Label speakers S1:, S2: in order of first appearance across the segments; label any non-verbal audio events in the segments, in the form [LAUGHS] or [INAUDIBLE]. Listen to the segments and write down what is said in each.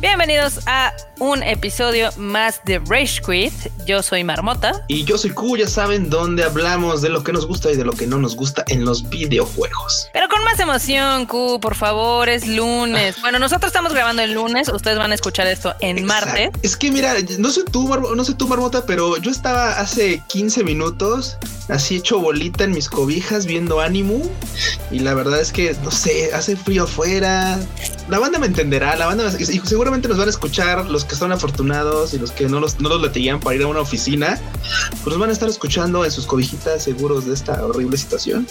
S1: Bienvenidos a un episodio más de Rage Quit. Yo soy Marmota.
S2: Y yo soy Q, ya saben, donde hablamos de lo que nos gusta y de lo que no nos gusta en los videojuegos.
S1: Pero con más emoción, Q, por favor, es lunes. Bueno, nosotros estamos grabando el lunes, ustedes van a escuchar esto en martes.
S2: Es que mira, no sé tú, no sé tú, Marmota, pero yo estaba hace 15 minutos así hecho bolita en mis cobijas viendo Animu y la verdad es que, no sé, hace frío afuera. La banda me entenderá, la banda y seguramente nos van a escuchar los que son afortunados y los que no los, no los para ir a una oficina, pues van a estar escuchando en sus cobijitas seguros de esta horrible situación.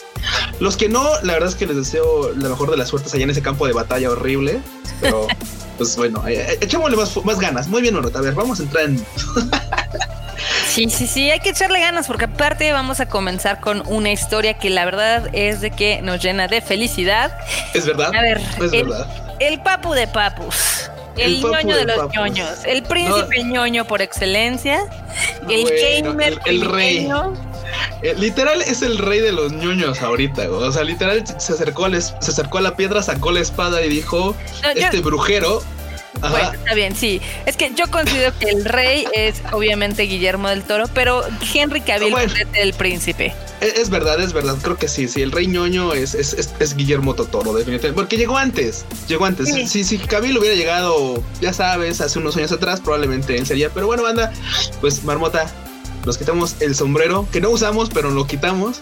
S2: Los que no, la verdad es que les deseo la mejor de las suertes allá en ese campo de batalla horrible, pero [LAUGHS] pues bueno, eh, eh, echémosle más, más ganas. Muy bien, Norota, a ver, vamos a entrar en... [LAUGHS]
S1: Sí, sí, sí, hay que echarle ganas porque aparte vamos a comenzar con una historia que la verdad es de que nos llena de felicidad.
S2: Es verdad.
S1: A ver,
S2: es
S1: el,
S2: verdad.
S1: el papu de papus. El, ñoño de, los ñoños, el príncipe ñoño por excelencia, el gamer,
S2: el, rey. Eh, literal es el rey de los ñoños ahorita, o sea, literal se acercó, a se acercó a la piedra, sacó la espada y dijo, este brujero
S1: bueno, está bien, sí. Es que yo considero que el rey es obviamente Guillermo del Toro, pero Henry Cavill es el príncipe.
S2: Es, verdad, es verdad. Creo que sí. Sí, el rey ñoño es, es, Guillermo Totoro, definitivamente. Porque llegó antes. Llegó antes. Si, si, Cavill hubiera llegado, ya sabes, hace unos años atrás, probablemente él sería. Pero bueno, banda, pues Marmota, nos quitamos el sombrero, que no usamos, pero lo quitamos.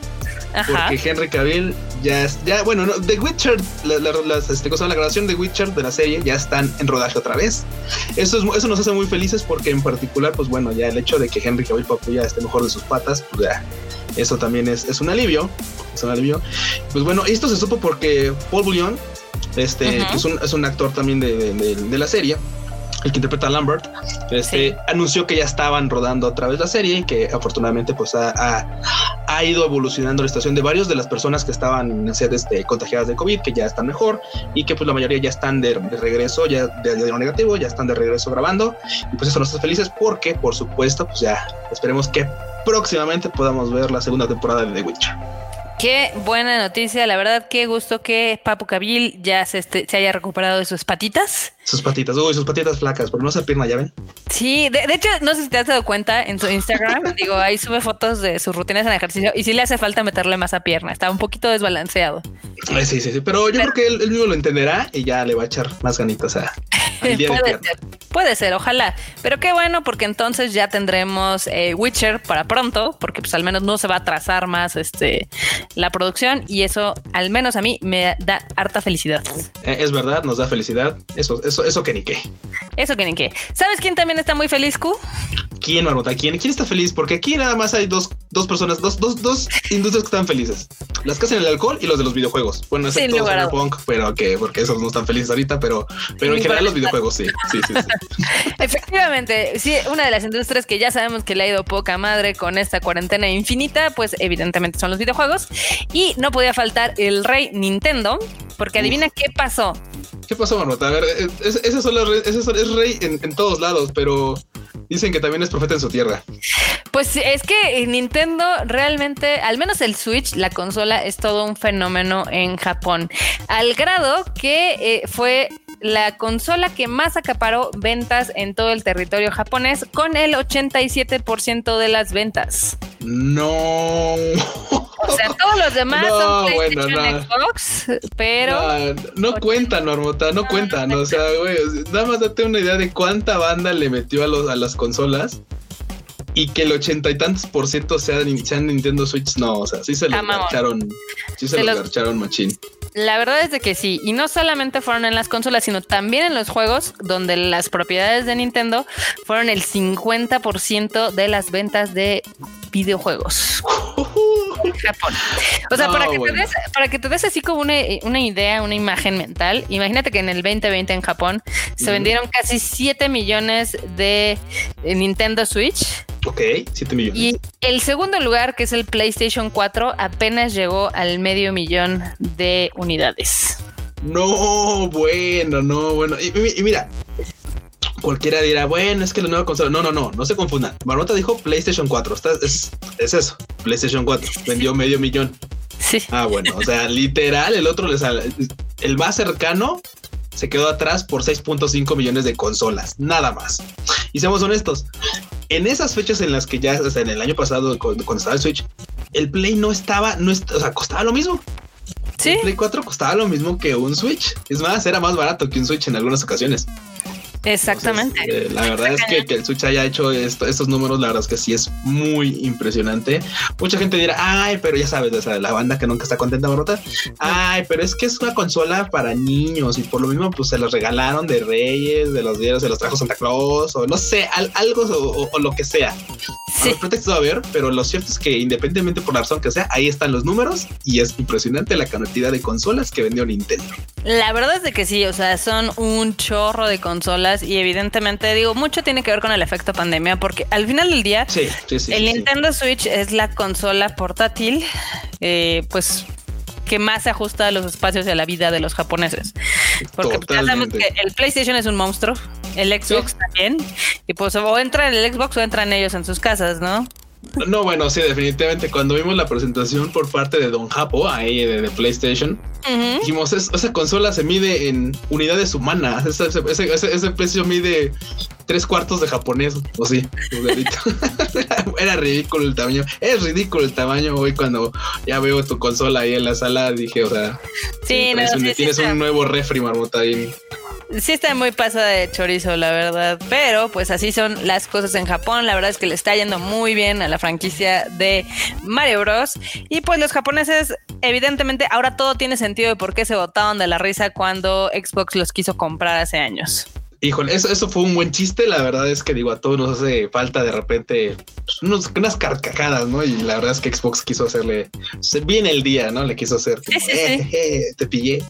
S2: Porque Henry Cavill ya es, ya, bueno, no, The Witcher, la, la, este, la grabación de Witcher de la serie ya están en rodaje otra vez. Eso, es, eso nos hace muy felices porque en particular, pues bueno, ya el hecho de que Henry Cavill Papu ya esté mejor de sus patas, pues ya, eso también es, es un alivio. Es un alivio. Pues bueno, esto se supo porque Paul Bouillon, este, que es un, es un actor también de, de la serie, el que interpreta a Lambert, este, anunció que ya estaban rodando otra vez la serie y que afortunadamente pues ha, ha, ido evolucionando la situación de varios de las personas que estaban este, contagiadas de COVID, que ya están mejor y que pues la mayoría ya están de, regreso, ya de, de, lo negativo, ya están de regreso grabando y pues eso nos hace felices porque por supuesto pues ya esperemos que próximamente podamos ver la segunda temporada de The Witcher.
S1: Qué buena noticia, la verdad, qué gusto que Papu Cabil ya se, este, se haya recuperado de sus patitas.
S2: Sus patitas, uy, sus patitas flacas, pero no se pierna, ya ven.
S1: Sí, de, hecho, no sé si te has dado cuenta en su Instagram, [LAUGHS] digo, ahí sube fotos de sus rutinas en ejercicio y sí le hace falta meterle más a pierna, está un poquito desbalanceado.
S2: Sí, sí, sí, pero yo creo que él, mismo lo entenderá y ya le va a echar más ganitas a, [LAUGHS]
S1: puede ser, puede ser, ojalá, pero qué bueno porque entonces ya tendremos eh, Witcher para pronto, porque pues al menos no se va a atrasar más este la producción y eso al menos a mí me da harta felicidad.
S2: Eh, es verdad, nos da felicidad, eso, eso eso, que ni qué.
S1: Eso que ni qué. ¿Sabes quién también está muy feliz, Q?
S2: ¿Quién, Marmota? ¿Quién? ¿Quién está feliz? Porque aquí nada más hay dos, dos personas, dos, dos, dos industrias que están felices. Las que hacen el alcohol y los de los videojuegos. Bueno, excepto Cyberpunk, pero que porque esos no están felices ahorita, pero, pero en general los videojuegos sí. Sí, sí, sí. [LAUGHS]
S1: Efectivamente, sí, una de las industrias que ya sabemos que le ha ido poca madre con esta cuarentena infinita, pues evidentemente son los videojuegos. Y no podía faltar el rey Nintendo, porque adivina qué pasó.
S2: ¿Qué pasó, Marmota? A ver, ese es, es rey en, en, todos lados, pero dicen que también es profeta en su tierra.
S1: Pues es que Nintendo realmente, al menos el Switch, la consola, es todo un fenómeno en Japón. Al grado que eh, fue la consola que más acaparó ventas en todo el territorio japonés con el 87% de las ventas.
S2: No.
S1: O sea, todos los demás son PlayStation Xbox, pero.
S2: No, cuentan, Normota, no cuentan. O sea, güey, nada más date una idea de cuánta banda le metió a, los, a las consolas y que el ochenta y tantos por ciento sean, Nintendo Switch, no, o sea, sí se lo garcharon, sí se, lo garcharon machín.
S1: La verdad es de que sí, y no solamente fueron en las consolas, sino también en los juegos, donde las propiedades de Nintendo fueron el 50% de las ventas de videojuegos. [LAUGHS] Japón. O sea, para, que te des, para que te des así como una, idea, una imagen mental, imagínate que en el 2020 en Japón se vendieron casi 7 millones de Nintendo Switch
S2: Ok, 7 millones.
S1: Y el segundo lugar, que es el PlayStation 4, apenas llegó al medio millón de unidades.
S2: No, bueno, no, bueno. Y, mira, cualquiera dirá, bueno, es que la nueva consola. No, no, no, no se confundan. Marmota dijo PlayStation 4. es, es, eso, PlayStation 4. Vendió medio millón.
S1: Sí.
S2: Ah, bueno, o sea, literal, el otro le sale. El más cercano se quedó atrás por 6.5 millones de consolas, nada más. Y seamos honestos, en esas fechas en las que ya, en el año pasado, cuando, estaba el Switch, el Play no estaba, no, o sea, costaba lo mismo. Sí. El Play 4 costaba lo mismo que un Switch. Es más, era más barato que un Switch en algunas ocasiones.
S1: Exactamente.
S2: Eh, la verdad es que, que, el Switch haya hecho estos números, la verdad es que sí es muy impresionante. Mucha gente dirá, ay, pero ya sabes, la banda que nunca está contenta, Barrota. Ay, pero es que es una consola para niños y por lo mismo, pues se los regalaron de Reyes, de los días, se los trajo Santa Claus o no sé, algo o, lo que sea. Sí. Los pretextos a ver, pero lo cierto es que independientemente por la razón que sea, ahí están los números y es impresionante la cantidad de consolas que vendió Nintendo.
S1: La verdad es de que sí, o sea, son un chorro de consolas y evidentemente digo, mucho tiene que ver con el efecto pandemia porque al final del día el Nintendo Switch es la consola portátil eh, pues que más se ajusta a los espacios y a la vida de los japoneses. Porque ya sabemos que el PlayStation es un monstruo, el Xbox también, y pues o entra en el Xbox o entran ellos en sus casas, ¿no?
S2: No, bueno, sí, definitivamente. Cuando vimos la presentación por parte de Don Japo, ahí de, PlayStation, dijimos, esa consola se mide en unidades humanas. Ese, precio mide tres cuartos de japonés, o sí. [LAUGHS] Era ridículo el tamaño. Es ridículo el tamaño hoy cuando ya veo tu consola ahí en la sala. Dije, o sea, sí, tienes un nuevo refri, marmota ahí.
S1: Sí está muy pasada de chorizo, la verdad. Pero pues así son las cosas en Japón. La verdad es que le está yendo muy bien a la franquicia de Mario Bros. Y pues los japoneses, evidentemente, ahora todo tiene sentido de por qué se botaron de la risa cuando Xbox los quiso comprar hace años.
S2: Híjole, eso, eso fue un buen chiste. La verdad es que digo, a todos nos hace falta de repente pues, unas carcajadas, ¿no? Y la verdad es que Xbox quiso hacerle bien el día, ¿no? Le quiso hacer. Eh, eh, te pillé,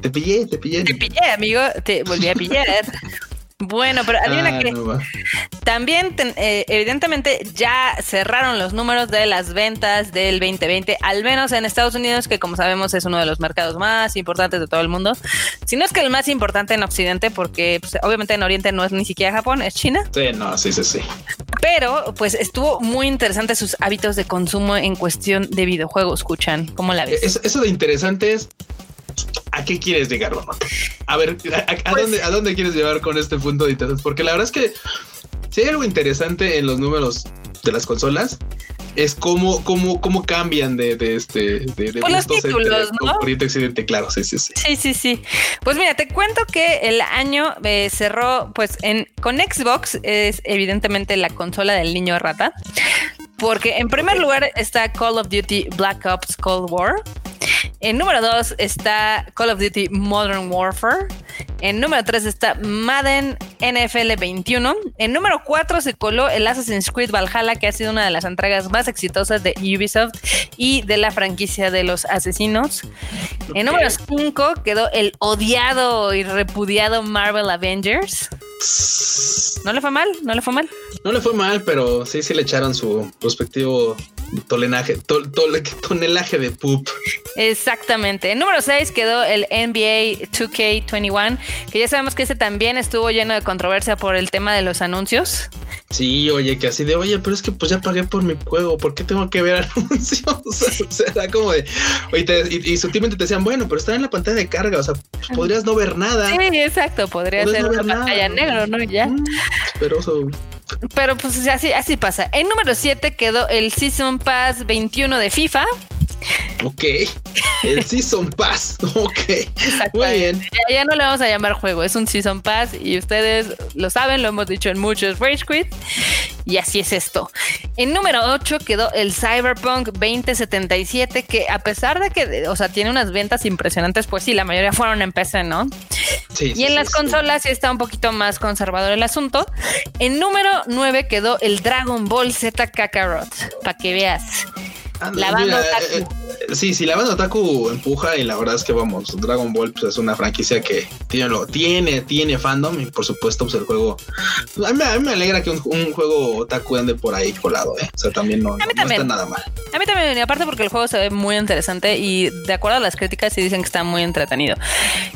S2: te pillé, te pillé.
S1: Te pillé, amigo, te volví a pillar. Bueno, pero ah, que también, eh, evidentemente, ya cerraron los números de las ventas del 2020, al menos en Estados Unidos, que como sabemos es uno de los mercados más importantes de todo el mundo. Si no es que el más importante en Occidente, porque pues, obviamente en Oriente no es ni siquiera Japón, es China.
S2: Sí, no, sí, sí, sí.
S1: Pero, pues estuvo muy interesante sus hábitos de consumo en cuestión de videojuegos, escuchan. ¿Cómo la ves?
S2: eso de interesante es ¿A qué quieres llegar, A ver, ¿a, pues dónde, ¿a dónde quieres llevar con este punto de interés? Porque la verdad es que si hay algo interesante en los números de las consolas, es cómo, cómo, cómo cambian de, de este de, de
S1: los títulos, ¿no?
S2: Occidente, claro, sí, sí, sí.
S1: Sí, sí, sí. Pues mira, te cuento que el año eh, cerró, pues, en con Xbox es evidentemente la consola del niño rata. Porque en primer lugar está Call of Duty Black Ops Cold War. En número 2 está Call of Duty Modern Warfare. En número 3 está Madden NFL 21. En número 4 se coló el Assassin's Creed Valhalla, que ha sido una de las entregas más exitosas de Ubisoft y de la franquicia de los asesinos. En número 5 quedó el odiado y repudiado Marvel Avengers. ¿No le fue mal? ¿No le fue mal?
S2: No le fue mal, pero sí, sí le echaron su respectivo tolenaje, tonelaje de poop.
S1: Exactamente. En número 6 quedó el NBA 2K21, que ya sabemos que ese también estuvo lleno de controversia por el tema de los anuncios.
S2: Sí, oye, que así de, oye, pero es que pues ya pagué por mi juego, ¿por qué tengo que ver [LAUGHS] anuncios? [LAUGHS] o sea, era como de, oye, y, sutilmente te decían, bueno, pero está en la pantalla de carga, o sea, podrías no ver nada.
S1: Sí, exacto, podría ser una pantalla negra, ¿no? Ya. Mm,
S2: pero
S1: Pero pues así, así pasa. En número 7 quedó el Season Pass 21 de FIFA.
S2: Ok. El Season Pass. Ok. Muy bien.
S1: Ya, no le vamos a llamar juego, es un Season Pass y ustedes lo saben, lo hemos dicho en muchos Rage Quit. Y así es esto. En número 8 quedó el Cyberpunk 2077, que a pesar de que, o sea, tiene unas ventas impresionantes, pues sí, la mayoría fueron en PC, ¿no? Sí, y en las consolas sí está un poquito más conservador el asunto. En número 9 quedó el Dragon Ball Z Kakarot, para que veas. La banda
S2: eh, eh, sí, sí, la banda Otaku empuja y la verdad es que vamos, Dragon Ball pues, es una franquicia que tiene, lo, tiene, tiene fandom y por supuesto pues el juego, a mí, me alegra que un, juego Otaku ande por ahí colado, ¿eh? o sea, también no, está nada mal.
S1: A mí también, y aparte porque el juego se ve muy interesante y de acuerdo a las críticas sí dicen que está muy entretenido.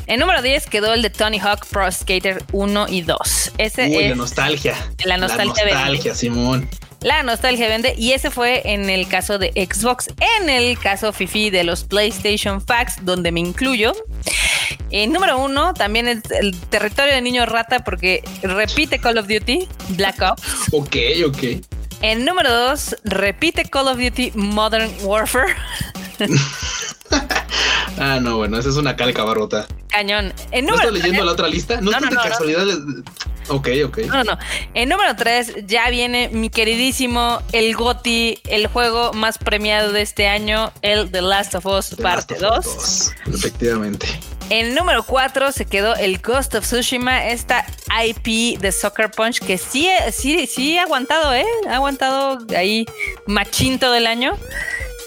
S1: En número 10 quedó el de Tony Hawk Pro Skater 1 y 2. Ese
S2: Uy, la nostalgia.
S1: La nostalgia.
S2: La nostalgia, Simón.
S1: La nostalgia vende y ese fue en el caso de Xbox. En el caso Fifi de los PlayStation Facts, donde me incluyo, En número uno también es el territorio de niño rata porque repite Call of Duty Black Ops. [LAUGHS]
S2: Ok, ok.
S1: En número dos repite Call of Duty Modern Warfare. [LAUGHS]
S2: ah, no, bueno, esa es una calca barrota.
S1: Cañón.
S2: En ¿No estás leyendo la otra lista? No, no, no, no casualidad. Ok, ok.
S1: No, no. En número 3 ya viene mi queridísimo, el GOTI, el juego más premiado de este año, el The Last of Us Parte 2.
S2: Efectivamente.
S1: En número 4 se quedó el Ghost of Tsushima, esta IP de Soccer Punch que sí, sí, sí ha aguantado, ¿eh? Ha aguantado ahí machinto del año.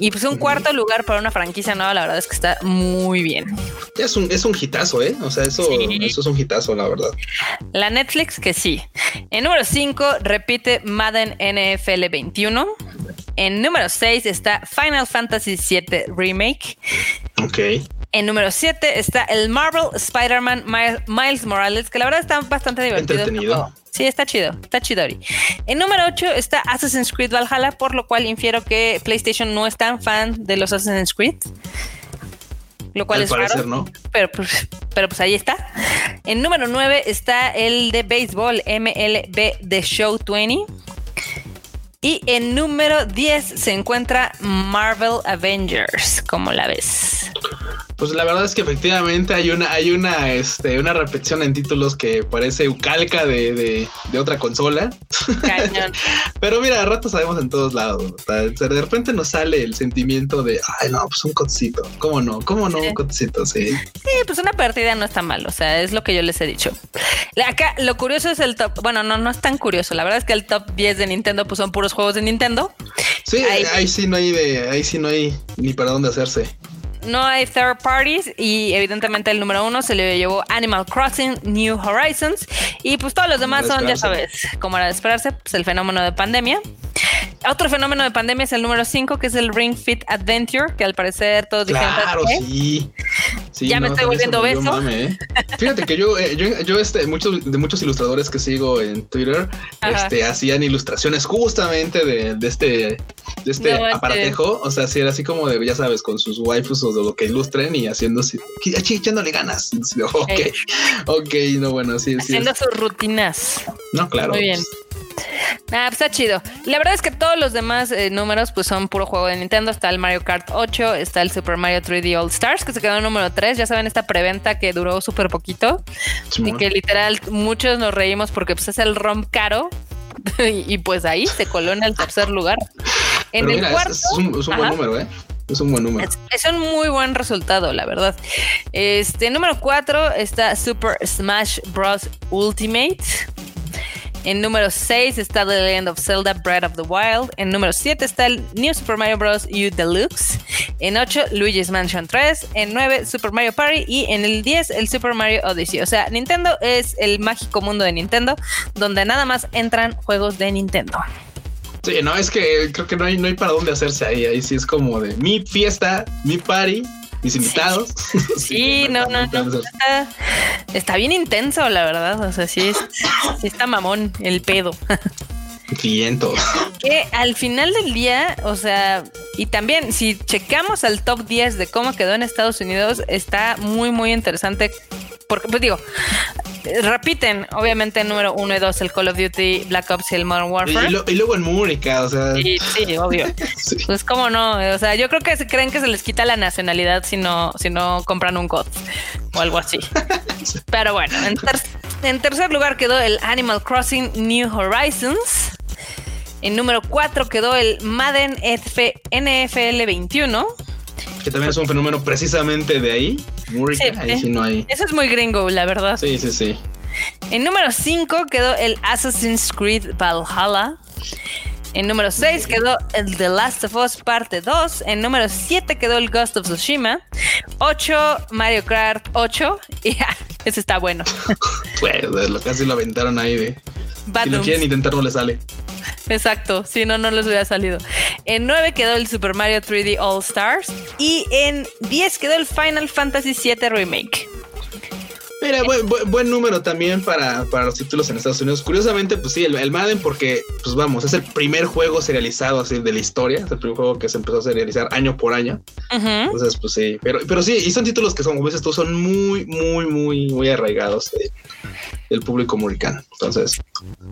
S1: Y pues un cuarto lugar para una franquicia nueva, la verdad es que está muy bien.
S2: Es un, es un hitazo, ¿eh? O sea, eso, eso es un hitazo, la verdad.
S1: La Netflix que sí. En número 5 repite Madden NFL 21. En número 6 está Final Fantasy VII Remake.
S2: Ok.
S1: En número 7 está el Marvel Spider-Man Miles Morales, que la verdad está bastante divertido.
S2: Entretenido.
S1: Sí, está chido, está chidori. En número 8 está Assassin's Creed Valhalla, por lo cual infiero que PlayStation no es tan fan de los Assassin's Creed. Lo cual es raro. ¿no? Pero, pues, pero pues ahí está. En número 9 está el de béisbol MLB The Show 20. Y en número 10 se encuentra Marvel Avengers, como la ves.
S2: Pues la verdad es que efectivamente hay una, hay una, este, una repetición en títulos que parece calca de, de, de otra consola. [LAUGHS] Pero mira, a rato sabemos en todos lados. de repente nos sale el sentimiento de, ay, no, pues un cotcito. ¿Cómo no? ¿Cómo no? Un cotcito, sí.
S1: Sí, pues una partida no está mal. O sea, es lo que yo les he dicho. Acá lo curioso es el top. Bueno, no, no es tan curioso. La verdad es que el top 10 de Nintendo, pues son puros juegos de Nintendo.
S2: Sí, ahí, ahí sí no hay de, ahí sí no hay ni para dónde hacerse
S1: no hay third parties y evidentemente el número uno se le llevó Animal Crossing New Horizons y pues todos los demás son, ya sabes, como era de esperarse, pues el fenómeno de pandemia. Otro fenómeno de pandemia es el número 5, que es el Ring Fit Adventure, que al parecer todos
S2: dijeron. Claro, sí.
S1: ya me estoy volviendo beso. ¿eh? [LAUGHS]
S2: Fíjate que yo, eh, yo, yo, este, muchos, de muchos ilustradores que sigo en Twitter, este, hacían ilustraciones justamente de, de este, de este aparatejo. O sea, sí, era así como de, ya sabes, con sus waifus o de lo que ilustren y haciendo así, echándole ganas. [LAUGHS] Ok, ok, no, bueno, sí.
S1: Haciendo sus rutinas.
S2: No, claro.
S1: Muy bien. Ah, pues está chido. La verdad es que todos los demás eh, números pues son puro juego de Nintendo. Está el Mario Kart 8, está el Super Mario 3D All Stars, que se quedó en número 3. Ya saben, esta preventa que duró súper poquito. y que literal muchos nos reímos porque pues es el ROM caro. [LAUGHS] y, pues ahí se coló en el tercer lugar. En el cuarto.
S2: Es, un, buen número, ¿eh? Es un buen número.
S1: Es, un muy buen resultado, la verdad. Este número 4 está Super Smash Bros. Ultimate. En número 6 está The Legend of Zelda Breath of the Wild. En número 7 está el New Super Mario Bros. U Deluxe. En 8, Luigi's Mansion 3. En 9, Super Mario Party. Y en el 10, el Super Mario Odyssey. O sea, Nintendo es el mágico mundo de Nintendo, donde nada más entran juegos de Nintendo.
S2: Sí, no, es que creo que no hay, no hay para dónde hacerse ahí. Ahí sí es como de mi fiesta, mi party, mis invitados. [LAUGHS]
S1: Sí, [LAUGHS] no, no, no. Está, bien intenso, la verdad. O sea, sí, está mamón el pedo. [LAUGHS]
S2: Viento.
S1: Que al final del día, o sea, y también si checamos al top 10 de cómo quedó en Estados Unidos, está muy, muy interesante porque, pues digo, repiten, obviamente, número uno y dos, el Call of Duty, Black Ops y el Modern Warfare.
S2: Y, luego en Múrica, o sea.
S1: Sí, sí obvio. [LAUGHS] Pues, ¿cómo no? O sea, yo creo que se creen que se les quita la nacionalidad si no, si no compran un COD o algo así. [LAUGHS] Pero bueno, en, en tercer lugar quedó el Animal Crossing New Horizons. En número 4 quedó el Madden NFL 21
S2: que también es un fenómeno precisamente de ahí. ahí sí no hay.
S1: Eso es muy gringo, la verdad.
S2: Sí, sí, sí.
S1: En número 5 quedó el Assassin's Creed Valhalla. En número 6 quedó el The Last of Us Parte 2. En número 7 quedó el Ghost of Tsushima. 8 Mario Kart 8. [LAUGHS] Y ese está bueno. [LAUGHS]
S2: pues lo casi lo aventaron ahí de. Si lo quieren intentar, no le sale.
S1: Exacto, si no, no les hubiera salido. En 9 quedó el Super Mario 3D All Stars y en 10 quedó el Final Fantasy VII Remake.
S2: Mira, buen, buen, número también para, para, los títulos en Estados Unidos. Curiosamente, pues sí, el, Madden, porque, pues vamos, es el primer juego serializado así de la historia. Es el primer juego que se empezó a serializar año por año. Entonces, pues sí, pero, pero sí, y son títulos que son, como dices tú, son muy, muy, muy, muy arraigados del público americano. Entonces,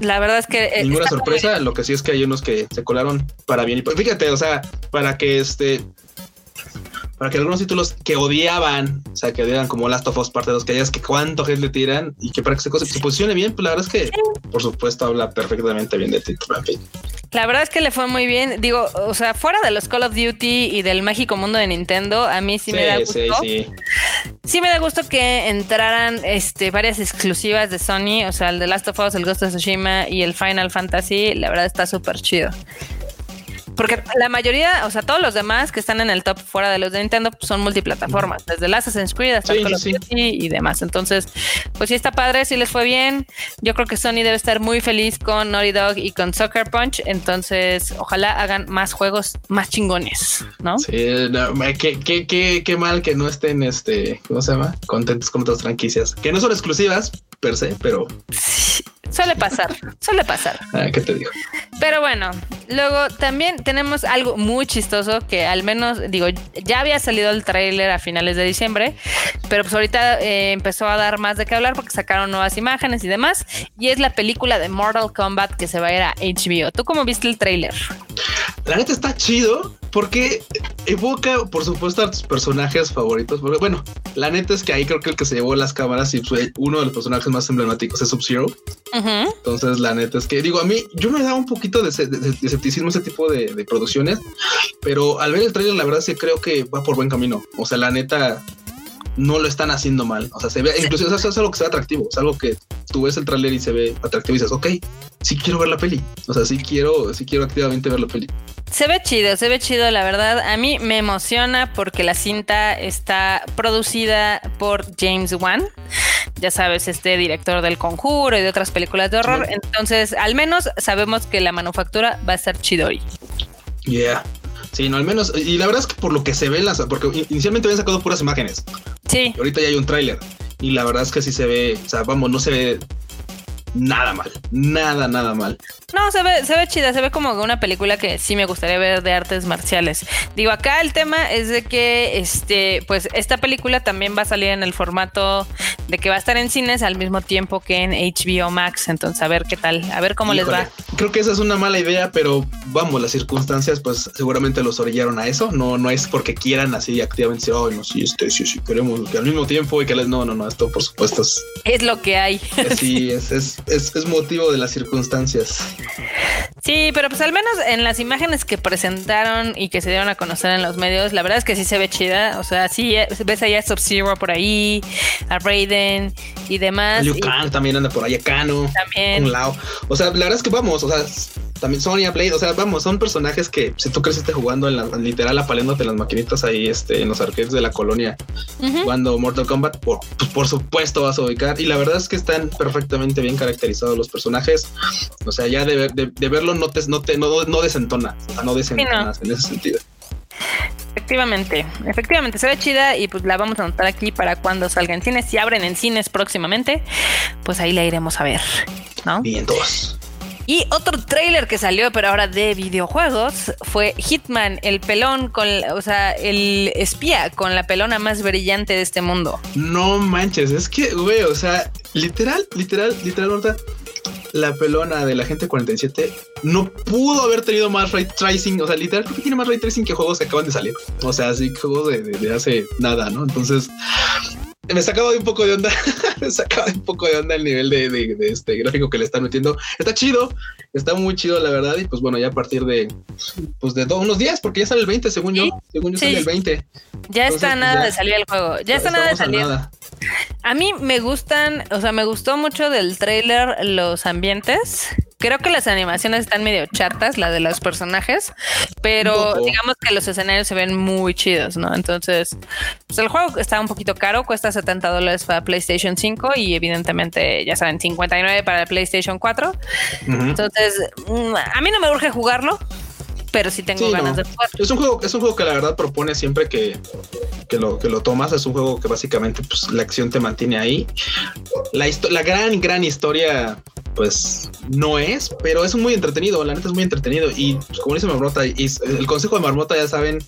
S1: la verdad es que
S2: eh, ninguna sorpresa. Lo que sí es que hay unos que se colaron para bien. Y fíjate, o sea, para que este para que algunos títulos que odiaban, o sea, que odiaban como Last of Us Parte 2, que hayas que cuánto gente le tiran y que para que se, se posicione bien, pues la verdad es que, por supuesto, habla perfectamente bien de título.
S1: La verdad es que le fue muy bien. Digo, o sea, fuera de los Call of Duty y del mágico mundo de Nintendo, a mí sí, me da gusto. Sí, sí. sí, me da gusto que entraran este, varias exclusivas de Sony, o sea, el de Last of Us, el Ghost of Tsushima y el Final Fantasy. La verdad está súper chido. Porque la mayoría, o sea, todos los demás que están en el top fuera de los de Nintendo pues, son multiplataformas, desde el Assassin's Creed hasta Call of Duty y demás. Entonces, pues sí está padre, sí les fue bien. Yo creo que Sony debe estar muy feliz con Naughty Dog y con Soccer Punch. Entonces, ojalá hagan más juegos más chingones, ¿no?
S2: Sí, qué, qué, qué, mal que no estén, este, ¿cómo se llama? Contentos con otras franquicias, que no son exclusivas per se, pero...
S1: Suele pasar, suele pasar. [LAUGHS]
S2: Ah, ¿Qué te digo?
S1: Pero bueno, luego también tenemos algo muy chistoso que al menos, digo, ya había salido el tráiler a finales de diciembre, pero pues ahorita eh, empezó a dar más de qué hablar porque sacaron nuevas imágenes y demás. Y es la película de Mortal Kombat que se va a ir a HBO. ¿Tú cómo viste el tráiler?
S2: La neta está chido porque evoca, por supuesto, a tus personajes favoritos. Porque, bueno, la neta es que ahí creo que el que se llevó las cámaras y fue uno de los personajes más emblemáticos es Sub-Zero. Entonces, la neta es que digo, a mí yo me da un poquito de, escepticismo ese tipo de, producciones, pero al ver el trailer, la verdad sí creo que va por buen camino. O sea, la neta no lo están haciendo mal. O sea, se ve, incluso eso es algo que se ve atractivo, es algo que tú ves el trailer y se ve atractivo y dices, ok, sí quiero ver la peli. O sea, sí quiero, sí quiero activamente ver la peli.
S1: Se ve chido, se ve chido, la verdad. A mí me emociona porque la cinta está producida por James Wan. Ya sabes, este director del Conjuro y de otras películas de horror. Entonces, al menos sabemos que la manufactura va a ser chido hoy.
S2: Yeah. Sí, no, al menos. Y la verdad es que por lo que se ve las. Porque inicialmente habían sacado puras imágenes.
S1: Sí.
S2: ahorita ya hay un tráiler. Y la verdad es que sí se ve. O sea, vamos, no se ve nada mal. Nada, nada mal.
S1: No, se ve, se ve chida, se ve como una película que sí me gustaría ver de artes marciales. Digo, acá el tema es de que este, pues esta película también va a salir en el formato de que va a estar en cines al mismo tiempo que en HBO Max. Entonces, a ver qué tal, a ver cómo les va.
S2: Creo que esa es una mala idea, pero vamos, las circunstancias, pues seguramente los orillaron a eso. No, no es porque quieran así activamente decir, oh, no, sí, este, sí, sí, queremos que al mismo tiempo y que les, no, no, no, esto por supuesto es.
S1: Es lo que hay. [LAUGHS]
S2: Sí, es, es, es, es motivo de las circunstancias.
S1: Sí, pero pues al menos en las imágenes que presentaron y que se dieron a conocer en los medios, la verdad es que sí se ve chida. O sea, sí eh, ves allá a Sub-Zero por ahí, a Raiden y demás.
S2: Liu Kang también anda por ahí, a Kano.
S1: También.
S2: Un lado. O sea, la verdad es que vamos, o sea, también Sonya Blade, o sea, vamos, son personajes que si tú creciste jugando en la literal apaleándote las maquinitas ahí este, en los arcades de la colonia, jugando Mortal Kombat, por, pues, por supuesto vas a ubicar. Y la verdad es que están perfectamente bien caracterizados los personajes. O sea, ya de, de, verlo no te, no te no, no desentona, o sea, no desentonas en ese sentido.
S1: Efectivamente, efectivamente, se ve chida y pues la vamos a anotar aquí para cuando salga en cines. Si abren en cines próximamente, pues ahí la iremos a ver, ¿no?
S2: Bien, todos.
S1: Y otro trailer que salió, pero ahora de videojuegos, fue Hitman, el pelón con, o sea, el espía con la pelona más brillante de este mundo.
S2: No manches, es que, güey, o sea, literal, literal, literal, ahorita la pelona de la gente 47 no pudo haber tenido más ray tracing. O sea, literal, creo que tiene más ray tracing que juegos que acaban de salir. O sea, así juegos de hace nada, ¿no? Entonces, me sacaba de un poco de onda, [LAUGHS] me sacaba de un poco de onda el nivel de, este gráfico que le están metiendo. Está chido, está muy chido, la verdad. Y pues bueno, ya a partir de, pues de unos días, porque ya sale el 20, según yo, según yo sale el 20.
S1: Ya está nada de salir el juego, ya está nada de salir. A mí me gustan, o sea, me gustó mucho del trailer los ambientes. Creo que las animaciones están medio chatas, la de los personajes, pero digamos que los escenarios se ven muy chidos, ¿no? Entonces, pues el juego está un poquito caro, cuesta 70 dólares para PlayStation 5 y evidentemente, ya saben, 59 para el PlayStation 4. Entonces, mm, a mí no me urge jugarlo, pero sí tengo ganas de jugar.
S2: Es un juego, es un juego que la verdad propone siempre que, que lo que lo tomas. Es un juego que básicamente pues, la acción te mantiene ahí. La, la gran, gran historia pues no es, pero es muy entretenido, la neta es muy entretenido y pues, como dice Marmota, y el consejo de Marmota ya saben,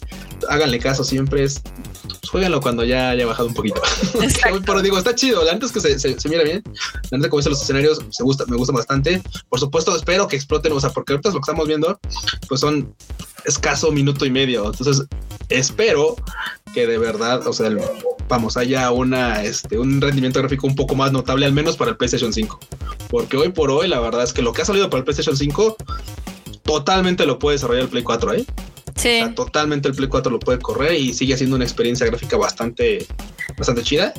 S2: háganle caso siempre es pues, jueguenlo cuando ya haya bajado un poquito. [LAUGHS] pero digo, está chido, la neta es que se, se, mira bien, la neta como dicen los escenarios, se gusta, me gusta bastante, por supuesto espero que exploten, o sea, porque ahorita lo que estamos viendo, pues son escaso minuto y medio, entonces espero que de verdad, o sea, vamos, haya una, este, un rendimiento gráfico un poco más notable, al menos para el PlayStation 5. Porque hoy por hoy, la verdad es que lo que ha salido para el PlayStation 5, totalmente lo puede desarrollar el Play 4, ¿eh? Sí. O sea, totalmente el Play 4 lo puede correr y sigue siendo una experiencia gráfica bastante, bastante chida.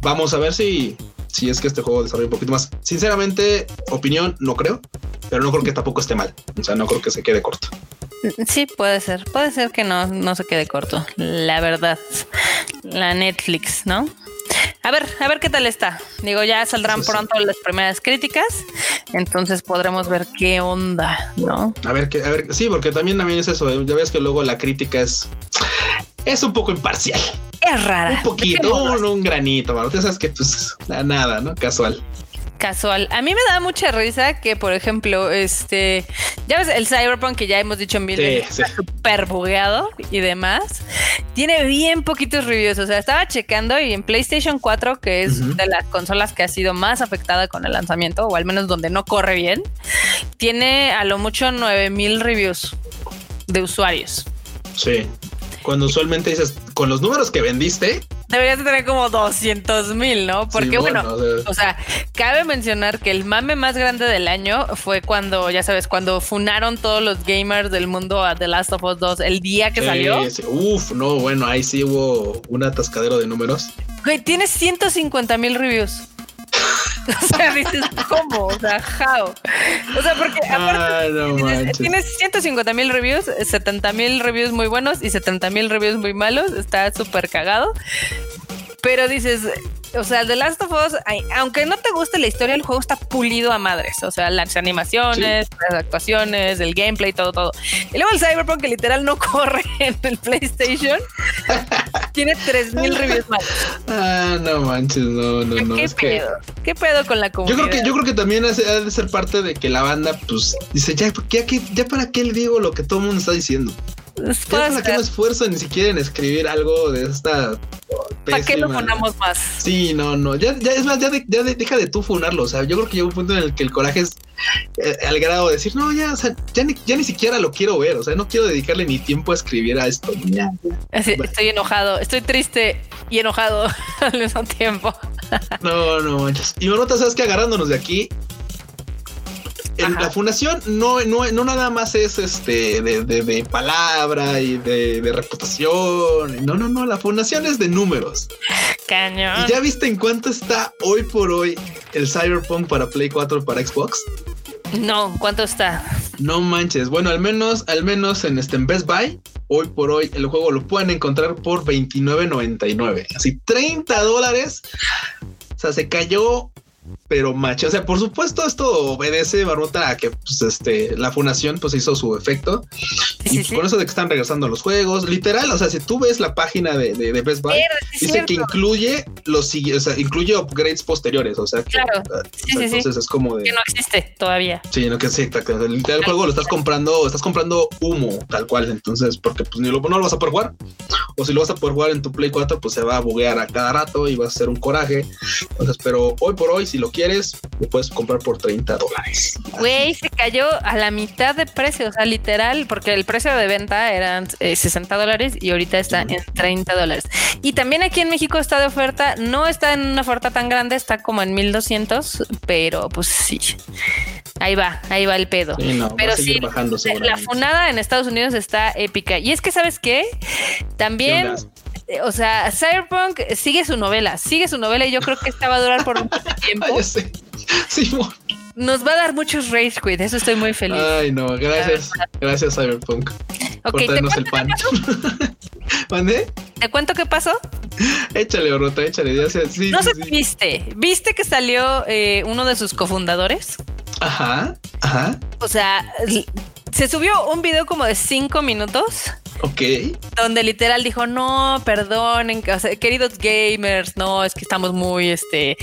S2: Vamos a ver si, si es que este juego desarrolla un poquito más. Sinceramente, opinión, no creo, pero no creo que tampoco esté mal. O sea, no creo que se quede corto.
S1: Sí, puede ser. Puede ser que no, no se quede corto. La verdad. La Netflix, ¿no? A ver, a ver qué tal está. Digo, ya saldrán pronto las primeras críticas, entonces podremos ver qué onda, ¿no?
S2: A ver, a ver, sí, porque también también es eso. ¿eh? Ya ves que luego la crítica es es un poco imparcial.
S1: Es rara.
S2: Un poquito, un, un, granito, ¿no? sabes que pues nada, ¿no? Casual
S1: casual. A mí me da mucha risa que, por ejemplo, este, ya ves, el Cyberpunk que ya hemos dicho en mil está súper bugueado y demás. Tiene bien poquitos reviews. O sea, estaba checando y en PlayStation 4, que es de las consolas que ha sido más afectada con el lanzamiento, o al menos donde no corre bien, tiene a lo mucho 9000 reviews de usuarios.
S2: Sí. Cuando usualmente dices, con los números que vendiste,
S1: deberías de tener como 200 mil, ¿no? Porque bueno, o, sea, cabe mencionar que el mame más grande del año fue cuando, ya sabes, cuando funaron todos los gamers del mundo a The Last of Us 2 el día que salió.
S2: Uf, no, bueno, ahí sí hubo un atascadero de números.
S1: Güey, tienes 150 mil reviews. [LAUGHS] O sea, dices, ¿cómo? O sea, how. O sea, porque aparte tienes, 150 mil reviews, 70 mil reviews muy buenos y 70 mil reviews muy malos. Está súper cagado. Pero dices, o sea, The Last of Us, aunque no te guste la historia, el juego está pulido a madres. O sea, las animaciones, las actuaciones, el gameplay, todo, todo. Y luego el Cyberpunk, que literal no [LAUGHS] corre en el PlayStation, [LAUGHS] tiene 3000 reviews más.
S2: Ah, no manches, no, no, no.
S1: ¿Qué pedo? ¿Qué pedo con la comunidad?
S2: Yo creo que, yo creo que también ha de ser parte de que la banda, pues, dice, ya, ya, ya para qué le digo lo que todo el mundo está diciendo. Para qué me esfuerzo ni siquiera en escribir algo de esta
S1: ¿Para qué lo funamos más?
S2: Sí, no, no. Ya, ya es más, ya, ya deja de tú funarlo. O sea, yo creo que llega un punto en el que el coraje es eh, al grado de decir, no, ya, o sea, ya ni, ya ni siquiera lo quiero ver. O sea, no quiero dedicarle ni tiempo a escribir a esto.
S1: Estoy enojado, estoy triste y enojado [LAUGHS] al mismo tiempo.
S2: no, no manches. Y nota, sabes que agarrándonos de aquí, la fundación no, no, no nada más es este de, de, palabra y de, reputación. No, no, no. La fundación es de números.
S1: Cañón.
S2: ¿Y ya viste en cuánto está hoy por hoy el Cyberpunk para Play 4 para Xbox?
S1: No, ¿cuánto está?
S2: No manches. Bueno, al menos, al menos en este en Best Buy, hoy por hoy el juego lo pueden encontrar por 29.99. Así 30 dólares. O sea, se cayó pero macho. O sea, por supuesto, esto obedece, Barbota, a que pues, este, la fundación pues hizo su efecto. y con eso de que están regresando los juegos, literal, o sea, si tú ves la página de, de, Best Buy, dice que incluye los o sea, incluye upgrades posteriores. O sea,
S1: claro. entonces es como de. Que no existe todavía.
S2: Sí, no que sí, literal, el juego lo estás comprando, estás comprando humo, tal cual. Entonces, porque pues ni lo, no lo vas a poder jugar. O si lo vas a poder jugar en tu Play 4, pues se va a buguear a cada rato y va a ser un coraje. Entonces, pero hoy por hoy, si lo quieres, lo puedes comprar por 30 dólares.
S1: Güey, se cayó a la mitad de precio, o sea, literal, porque el precio de venta eran 60 eh, dólares y ahorita está en 30 dólares. Y también aquí en México está de oferta, no está en una oferta tan grande, está como en 1200, pero pues sí. Ahí va, ahí va el pedo. pero sí, la funada en Estados Unidos está épica. Y es que, ¿sabes qué? También o sea, Cyberpunk sigue su novela, sigue su novela y yo creo que esta va a durar por mucho [LAUGHS] tiempo. Nos va a dar muchos rage quit, eso estoy muy feliz.
S2: Ay, no, gracias. Gracias, Cyberpunk.
S1: Ok, por traernos el pan. [LAUGHS]
S2: ¿Mande?
S1: ¿Te cuento qué pasó?
S2: Échale, Orota, échale. Ya sea, sí,
S1: no sé si viste. ¿Viste que salió eh, uno de sus cofundadores?
S2: Ajá, ajá.
S1: O sea, se subió un video como de cinco minutos.
S2: Ok.
S1: Donde literal dijo, no, perdonen, queridos gamers, no, es que estamos muy, este,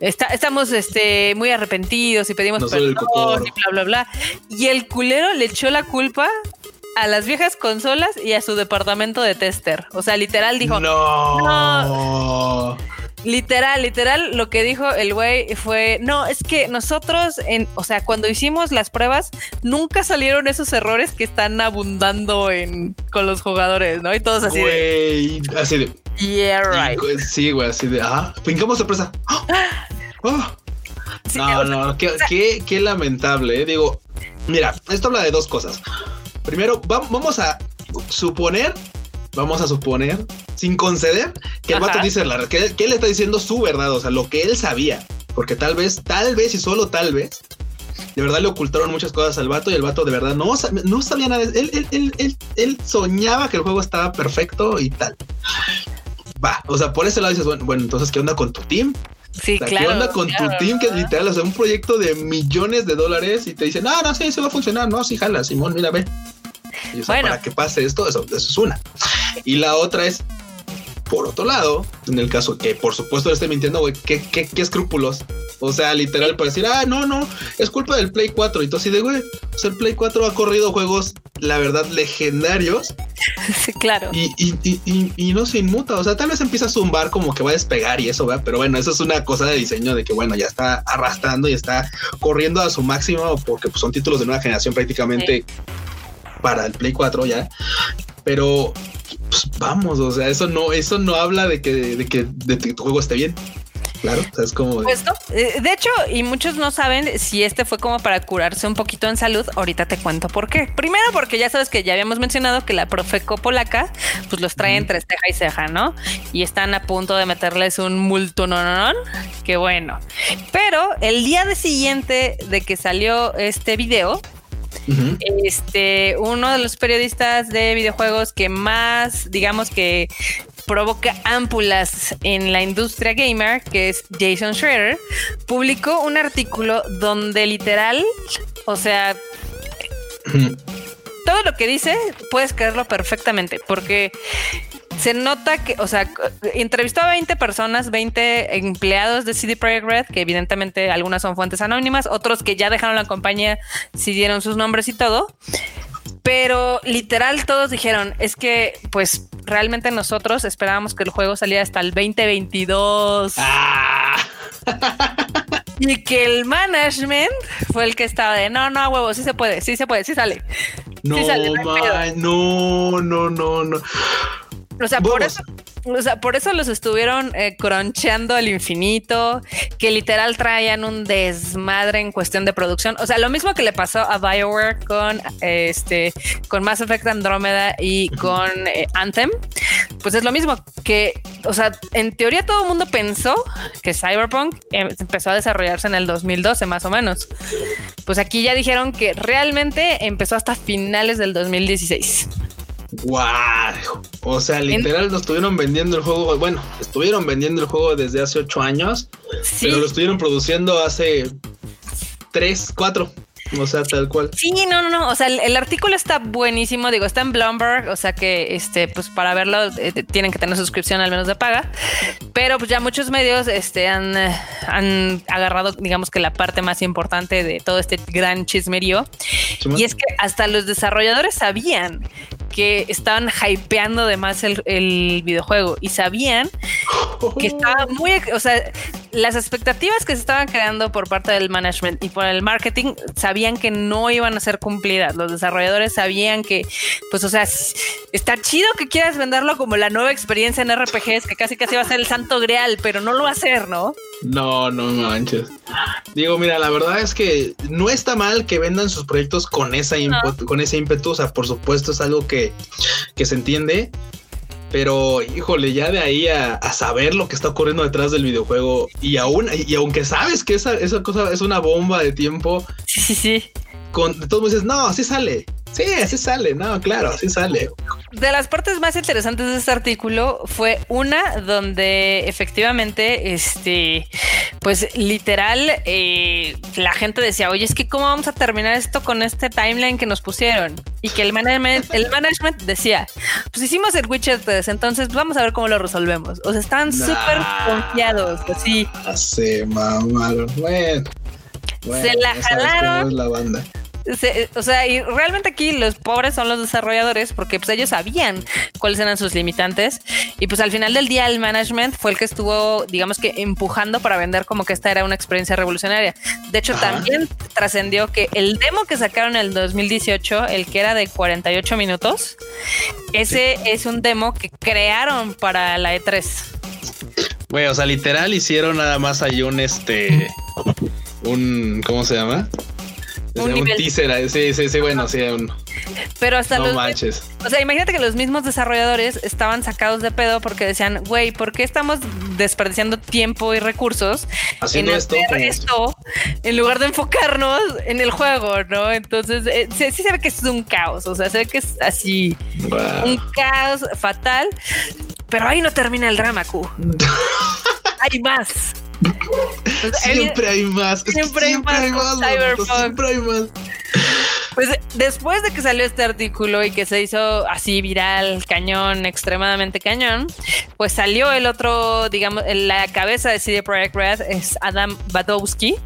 S1: estamos, este, muy arrepentidos y pedimos perdón y bla, bla, bla. Y el culero le echó la culpa a las viejas consolas y a su departamento de tester. O sea, literal dijo,
S2: no.
S1: Literal, literal, lo que dijo el güey fue, no, es que nosotros, en, o sea, cuando hicimos las pruebas, nunca salieron esos errores que están abundando en, con los jugadores, ¿no? Y todos así
S2: de... Así de...
S1: Yeah, right.
S2: Sí, güey, así de... Ah, pingamos sorpresa. [GASPS] Oh, no, no, qué, qué, lamentable, ¿eh? Digo, mira, esto habla de dos cosas. Primero, vamos a suponer, vamos a suponer, sin conceder, que el vato dice la que, que él está diciendo su verdad, o sea, lo que él sabía. Porque tal vez, tal vez y solo tal vez, de verdad le ocultaron muchas cosas al vato y el vato de verdad no, no sabía nada. Él, él, él, él, él soñaba que el juego estaba perfecto y tal. Va, o sea, por ese lado dices, bueno, bueno, entonces, ¿qué onda con tu team?
S1: Sí, claro.
S2: ¿Qué onda con tu team que literal, o sea, un proyecto de millones de dólares y te dicen, no, no, sí, se va a funcionar, no, sí, jala, Simón, mira, ve. Y, o sea, para que pase esto, eso, eso es una. Y la otra es, por otro lado, en el caso que por supuesto le esté mintiendo, güey, ¿qué, qué, qué escrúpulos. O sea, literal, para decir, ah, no, no, es culpa del Play 4. Y tú así de, güey, sea, el Play 4 ha corrido juegos, la verdad, legendarios. [LAUGHS]
S1: Sí, claro.
S2: Y, y, y, y, no se inmuta. O sea, tal vez empieza a zumbar como que va a despegar y eso, ¿verdad? Pero bueno, eso es una cosa de diseño de que, bueno, ya está arrastrando y está corriendo a su máximo porque pues, son títulos de nueva generación prácticamente para el Play 4 ya. Pero pues vamos, o sea, eso no, eso no habla de que, de que, de que tu juego esté bien. Claro, o sea, es como.
S1: Pues eh, de hecho, y muchos no saben si este fue como para curarse un poquito en salud. Ahorita te cuento por qué. Primero, porque ya sabes que ya habíamos mencionado que la Profeco polaca, pues los trae entre ceja y ceja, ¿no? Y están a punto de meterles un multo, no, no, no. Qué bueno. Pero el día de siguiente de que salió este video, este, uno de los periodistas de videojuegos que más, digamos que provoca ámpulas en la industria gamer, que es Jason Schroeder, publicó un artículo donde literal, o sea, todo lo que dice puedes creerlo perfectamente, porque se nota que, o sea, entrevistó a 20 personas, 20 empleados de CD Projekt Red, que evidentemente algunas son fuentes anónimas, otros que ya dejaron la compañía, sí dieron sus nombres y todo. Pero literal todos dijeron, es que pues realmente nosotros esperábamos que el juego saliera hasta el 2022. Ah. [LAUGHS] y que el management fue el que estaba de, no, no, huevo, sí se puede, sí se puede, sí sale.
S2: No, no, no, no, no.
S1: O sea, por eso, o sea, por eso los estuvieron eh, croncheando al infinito, que literal traían un desmadre en cuestión de producción. O sea, lo mismo que le pasó a BioWare con este, con Mass Effect Andromeda y con eh, Anthem, pues es lo mismo que, o sea, en teoría todo el mundo pensó que Cyberpunk em, empezó a desarrollarse en el 2012 más o menos. Pues aquí ya dijeron que realmente empezó hasta finales del 2016.
S2: ¡Wow! O sea, literal nos estuvieron vendiendo el juego. Bueno, estuvieron vendiendo el juego desde hace ocho años, pero lo estuvieron produciendo hace tres, cuatro. O sea, tal cual.
S1: Sí, no, no, no. O sea, el, artículo está buenísimo. Digo, está en Bloomberg. O sea que, este, pues para verlo eh, tienen que tener suscripción al menos de paga. Pero pues ya muchos medios, este, han, eh, han agarrado, digamos que la parte más importante de todo este gran chismerío. y es que hasta los desarrolladores sabían que estaban hypeando de más el, videojuego y sabían que estaba [LAUGHS] muy, o sea, las expectativas que se estaban creando por parte del management y por el marketing sabían que no iban a ser cumplidas. Los desarrolladores sabían que, pues, o sea, está chido que quieras venderlo como la nueva experiencia en RPGs, que casi casi va a ser el santo grial, pero no lo va a ser, ¿no?
S2: No, no manches. Digo, mira, la verdad es que no está mal que vendan sus proyectos con esa con ese ímpetu. O sea, por supuesto, es algo que, que se entiende. Pero, híjole, ya de ahí a, saber lo que está ocurriendo detrás del videojuego y aún, y aunque sabes que esa, esa cosa es una bomba de tiempo,
S1: sí, sí.
S2: Con, de todos modos dices, no, así sale. Sí, así sale, no, claro, así sale.
S1: De las partes más interesantes de este artículo fue una donde efectivamente, este, pues literal, eh, la gente decía, oye, es que cómo vamos a terminar esto con este timeline que nos pusieron. Y que el management, [LAUGHS] el management decía, pues hicimos el Witcher 3, entonces vamos a ver cómo lo resolvemos. O sea, estaban súper confiados, así.
S2: Se mamaron, bueno.
S1: se la jalaron.
S2: la banda
S1: o sea, y realmente aquí los pobres son los desarrolladores porque pues ellos sabían cuáles eran sus limitantes y pues al final del día el management fue el que estuvo, digamos que empujando para vender como que esta era una experiencia revolucionaria. De hecho, también trascendió que el demo que sacaron en el 2018, el que era de 48 minutos, ese es un demo que crearon para la E3.
S2: Güey, o sea, literal hicieron nada más ahí un este un ¿cómo se llama? Un, teaser, sí, sí, sí, bueno, sí, un...
S1: Pero hasta
S2: no
S1: los.
S2: Manches.
S1: O sea, imagínate que los mismos desarrolladores estaban sacados de pedo porque decían, güey, ¿por qué estamos desperdiciando tiempo y recursos
S2: Haciendo en esto,
S1: esto en lugar de enfocarnos en el juego, ¿no? Entonces, eh, sí, se ve que es un caos. O sea, se ve que es así un caos fatal. Pero ahí no termina el drama, Q. [LAUGHS] hay más.
S2: Siempre hay más.
S1: Siempre, hay más. Siempre hay más. Pues después de que salió este artículo y que se hizo así viral, cañón, extremadamente cañón, pues salió el otro, digamos, la cabeza de CD Projekt Red es Adam Badowski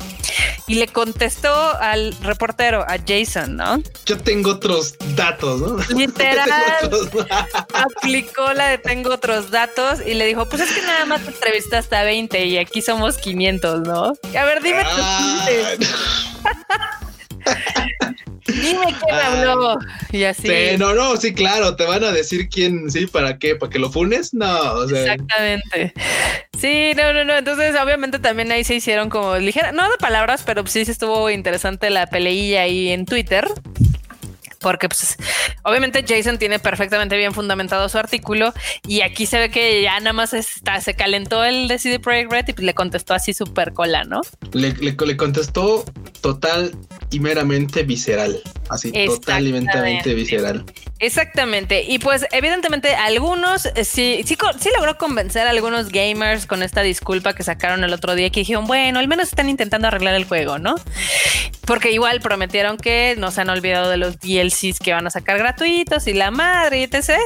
S1: y le contestó al reportero, a Jason, ¿no?
S2: Yo tengo otros datos, ¿no? [LAUGHS]
S1: Literal. [LAUGHS] aplicó la de tengo otros datos y le dijo, pues es que nada más te entrevistaste a 20 y aquí somos 500, ¿no? A ver, dime ah. [LAUGHS] Dime quién me habló. Y así.
S2: no, no, sí, claro, te van a decir quién, sí, para qué, para que lo funes, no,
S1: Exactamente. Sí, no, no, no. Entonces, obviamente también ahí se hicieron como ligera, no de palabras, pero sí se estuvo interesante la peleilla ahí en Twitter porque pues obviamente Jason tiene perfectamente bien fundamentado su artículo y aquí se ve que ya nada más está, se calentó el de CD Projekt Red y le contestó así súper cola, ¿no?
S2: Le, le, contestó total y meramente visceral, así totalmente visceral.
S1: Exactamente. Y pues evidentemente algunos eh, sí, sí, sí logró convencer a algunos gamers con esta disculpa que sacaron el otro día que dijeron, bueno, al menos están intentando arreglar el juego, ¿no? Porque igual prometieron que no se han olvidado de los DLCs que van a sacar gratuitos y la madre y etc.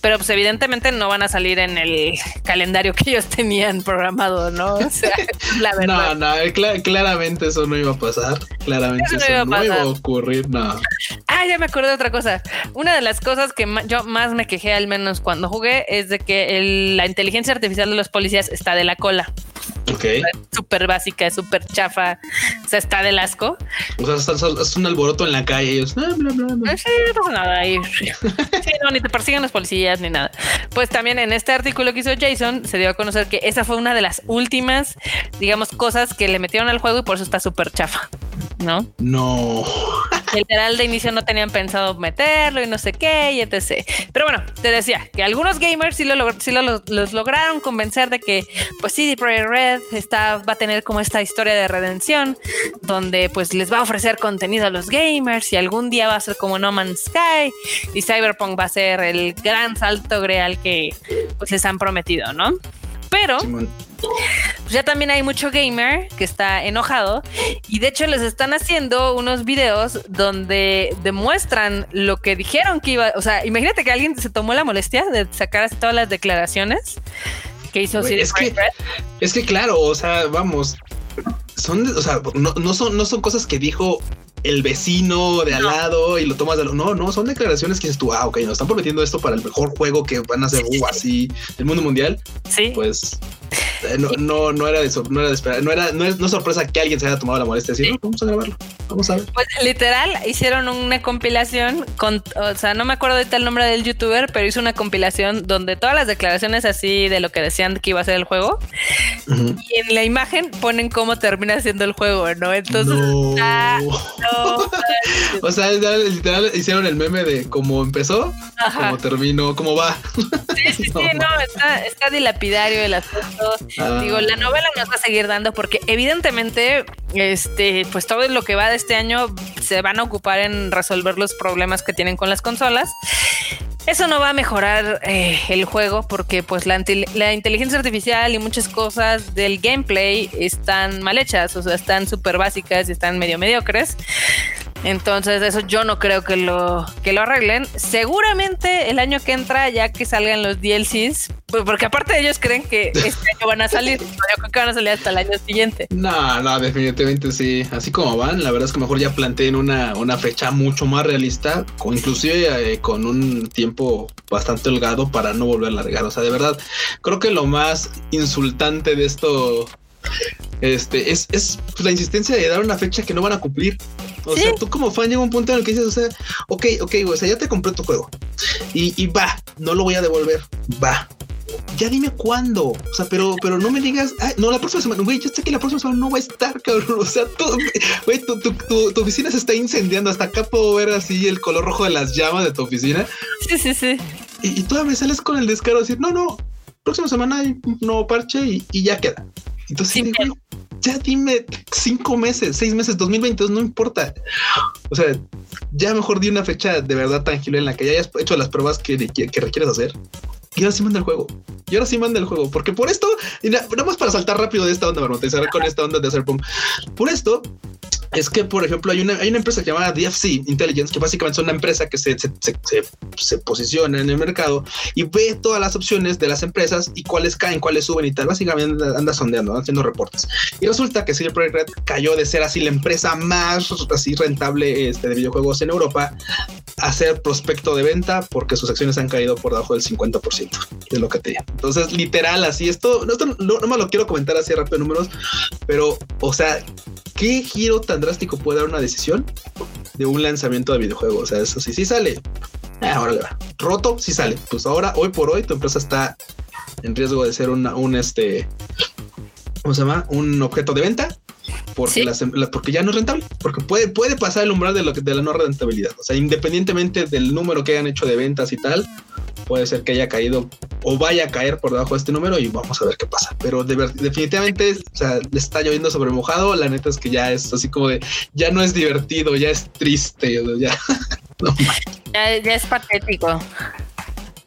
S1: Pero pues evidentemente no van a salir en el calendario que ellos tenían programado, ¿no? O sea, [LAUGHS] la verdad.
S2: No, no, eh, claramente eso no iba a pasar. Claramente eso, no, iba, a ocurrir, no.
S1: Ah, ya me acordé de otra cosa. Una de las cosas que yo más me quejé, al menos cuando jugué, es de que la inteligencia artificial de los policías está de la cola.
S2: Ok.
S1: Súper básica, súper chafa. O sea, está del asco.
S2: O sea, es un alboroto en la calle. Ellos, ah,
S1: eh, Sí, no pasa nada. Ahí. sí, no, ni te persiguen los policías ni nada. Pues también en este artículo que hizo Jason, se dio a conocer que esa fue una de las últimas, digamos, cosas que le metieron al juego y por eso está súper chafa. ¿No?
S2: No.
S1: Literal de inicio no tenían pensado meterlo y no sé qué y etc. Pero bueno, te decía que algunos gamers sí, lo, los lograron convencer de que pues CD Projekt Red está, va a tener como esta historia de redención donde pues les va a ofrecer contenido a los gamers y algún día va a ser como No Man's Sky y Cyberpunk va a ser el gran salto real que pues les han prometido, ¿no? Pero pues ya también hay mucho gamer que está enojado y de hecho les están haciendo unos videos donde demuestran lo que dijeron que iba, o sea, imagínate que alguien se tomó la molestia de sacar todas las declaraciones que hizo
S2: es que, es que claro, o sea, vamos, son, o sea, no, son, no son cosas que dijo el vecino de al lado y lo tomas de lo. No, no, son declaraciones que dices tú, ah, ok, nos están prometiendo esto para el mejor juego que van a hacer uh, así del mundo mundial.
S1: Sí.
S2: Pues eh, no, no, no era de no era de esperar, no era, no es no sorpresa que alguien se haya tomado la molestia de decir, no, vamos a grabarlo, vamos a ver.
S1: Pues literal hicieron una compilación con, o sea, no me acuerdo de el nombre del youtuber, pero hizo una compilación donde todas las declaraciones así de lo que decían que iba a ser el juego y en la imagen ponen cómo termina siendo el juego, ¿no? Entonces, [LAUGHS]
S2: o sea, literal hicieron el meme de cómo empezó, cómo terminó, cómo va.
S1: Sí, sí, sí, [LAUGHS] no, está, está dilapidario el asunto. Ah. Digo, la novela nos va a seguir dando porque evidentemente, este, pues todo lo que va de este año se van a ocupar en resolver los problemas que tienen con las consolas. Eso no va a mejorar eh, el juego porque pues la, la, inteligencia artificial y muchas cosas del gameplay están mal hechas, o sea, están súper básicas y están medio mediocres. Entonces, eso yo no creo que lo, que lo arreglen. Seguramente el año que entra, ya que salgan los DLCs, pues porque aparte ellos creen que este año van a salir, [LAUGHS] yo creo que van a salir hasta el año siguiente.
S2: No, no, definitivamente sí. Así como van, la verdad es que mejor ya planteen una, una fecha mucho más realista, inclusive eh, con un tiempo bastante holgado para no volver a largar. O sea, de verdad, creo que lo más insultante de esto este, es, es la insistencia de dar una fecha que no van a cumplir. O sea, tú como fan llega un punto en el que dices, o sea, ok, ok, o sea, ya te compré tu juego y, y va, no lo voy a devolver, va. Ya dime cuándo, o sea, pero, pero no me digas, no, la próxima semana, güey, yo sé que la próxima semana no va a estar, cabrón, o sea, todo, güey, tu, tu, tu, oficina se está incendiando, hasta acá puedo ver así el color rojo de las llamas de tu oficina.
S1: Sí, sí, sí.
S2: Y, y todavía sales con el descaro de decir, no, no, próxima semana hay un nuevo parche y, y ya queda. Entonces, ya dime cinco meses, seis meses, 2022, no importa. O sea, ya mejor di una fecha de verdad tangible en la que ya hayas hecho las pruebas que, que, requieres hacer. Y ahora sí manda el juego. Y ahora sí manda el juego. Porque por esto, y nada, más para saltar rápido de esta onda, vamos a con esta onda de hacer pum. Por esto, es que, por ejemplo, hay una, hay una empresa llamada DFC Intelligence, que básicamente es una empresa que se, se, se, posiciona en el mercado y ve todas las opciones de las empresas y cuáles caen, cuáles suben y tal. Básicamente anda, sondeando, haciendo reportes. Y resulta que CD Projekt Red cayó de ser así la empresa más así rentable este, de videojuegos en Europa a ser prospecto de venta porque sus acciones han caído por debajo del 50% de lo que tenía. Entonces, literal, así esto, no, no, no me lo quiero comentar así rápido números, pero, o sea, ¿qué giro tan drástico puede dar una decisión de un lanzamiento de videojuego? O sea, eso sí, sí sale. Ah, ahora le va. Roto, sí sale. Pues ahora, hoy por hoy, tu empresa está en riesgo de ser un este, ¿cómo se llama? Un objeto de venta porque, porque ya no es rentable, porque puede, puede pasar el umbral de, lo de la no rentabilidad. O sea, independientemente del número que hayan hecho de ventas y tal, puede ser que haya caído o vaya a caer por debajo de este número y vamos a ver qué pasa. Pero definitivamente, o sea, le está lloviendo sobre mojado. La neta es que ya es así como de, ya no es divertido, ya es triste, ya, [LAUGHS]
S1: ya es patético.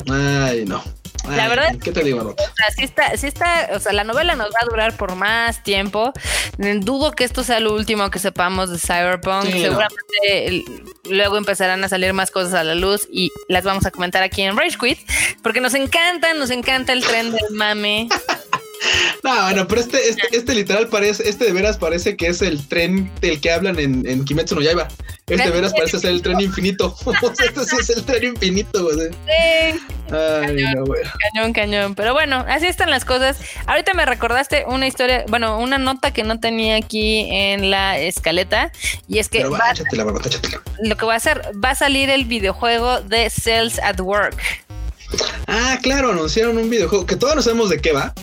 S2: Ay, no
S1: la verdad,
S2: ¿qué te digo?
S1: Si está, si está, o sea, la novela nos va a durar por más tiempo. Dudo que esto sea lo último que sepamos de Cyberpunk. Seguramente luego empezarán a salir más cosas a la luz y las vamos a comentar aquí en Rage Quit, porque nos encanta, nos encanta el tren del mame.
S2: No, bueno, pero este, este, este, literal parece, este de veras parece que es el tren del que hablan en, en Kimetsu no Yaiba. Este de veras parece ser el tren infinito. [LAUGHS] este sí es el tren infinito, güey.
S1: Sí. Ay, cañón, no, Cañón, cañón. Pero bueno, así están las cosas. Ahorita me recordaste una historia, bueno, una nota que no tenía aquí en la escaleta. Y es que.
S2: va, échatela, échatela.
S1: Lo que va a hacer, va a salir el videojuego de Cells at Work.
S2: Ah, claro, anunciaron un videojuego que todos no sabemos de qué va.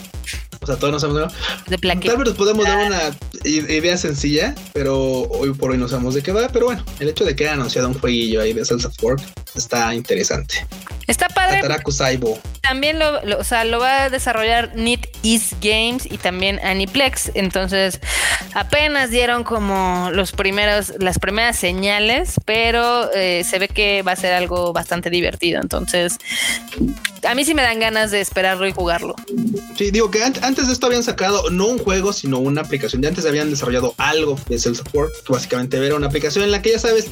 S2: O sea, todos no sabemos de Tal vez nos podemos dar una idea sencilla, pero hoy por hoy no sabemos de qué va. Pero bueno, el hecho de que haya anunciado un jueguillo ahí de Cells of Work está interesante.
S1: Está padre. También lo, o sea, lo va a desarrollar Need East Games y también Aniplex. Entonces, apenas dieron como los primeros, las primeras señales, pero eh, se ve que va a ser algo bastante divertido. Entonces, a mí sí me dan ganas de esperarlo y jugarlo.
S2: Sí, digo que antes de esto habían sacado no un juego, sino una aplicación. Ya antes habían desarrollado algo de Self Support, básicamente era una aplicación en la que ya sabes,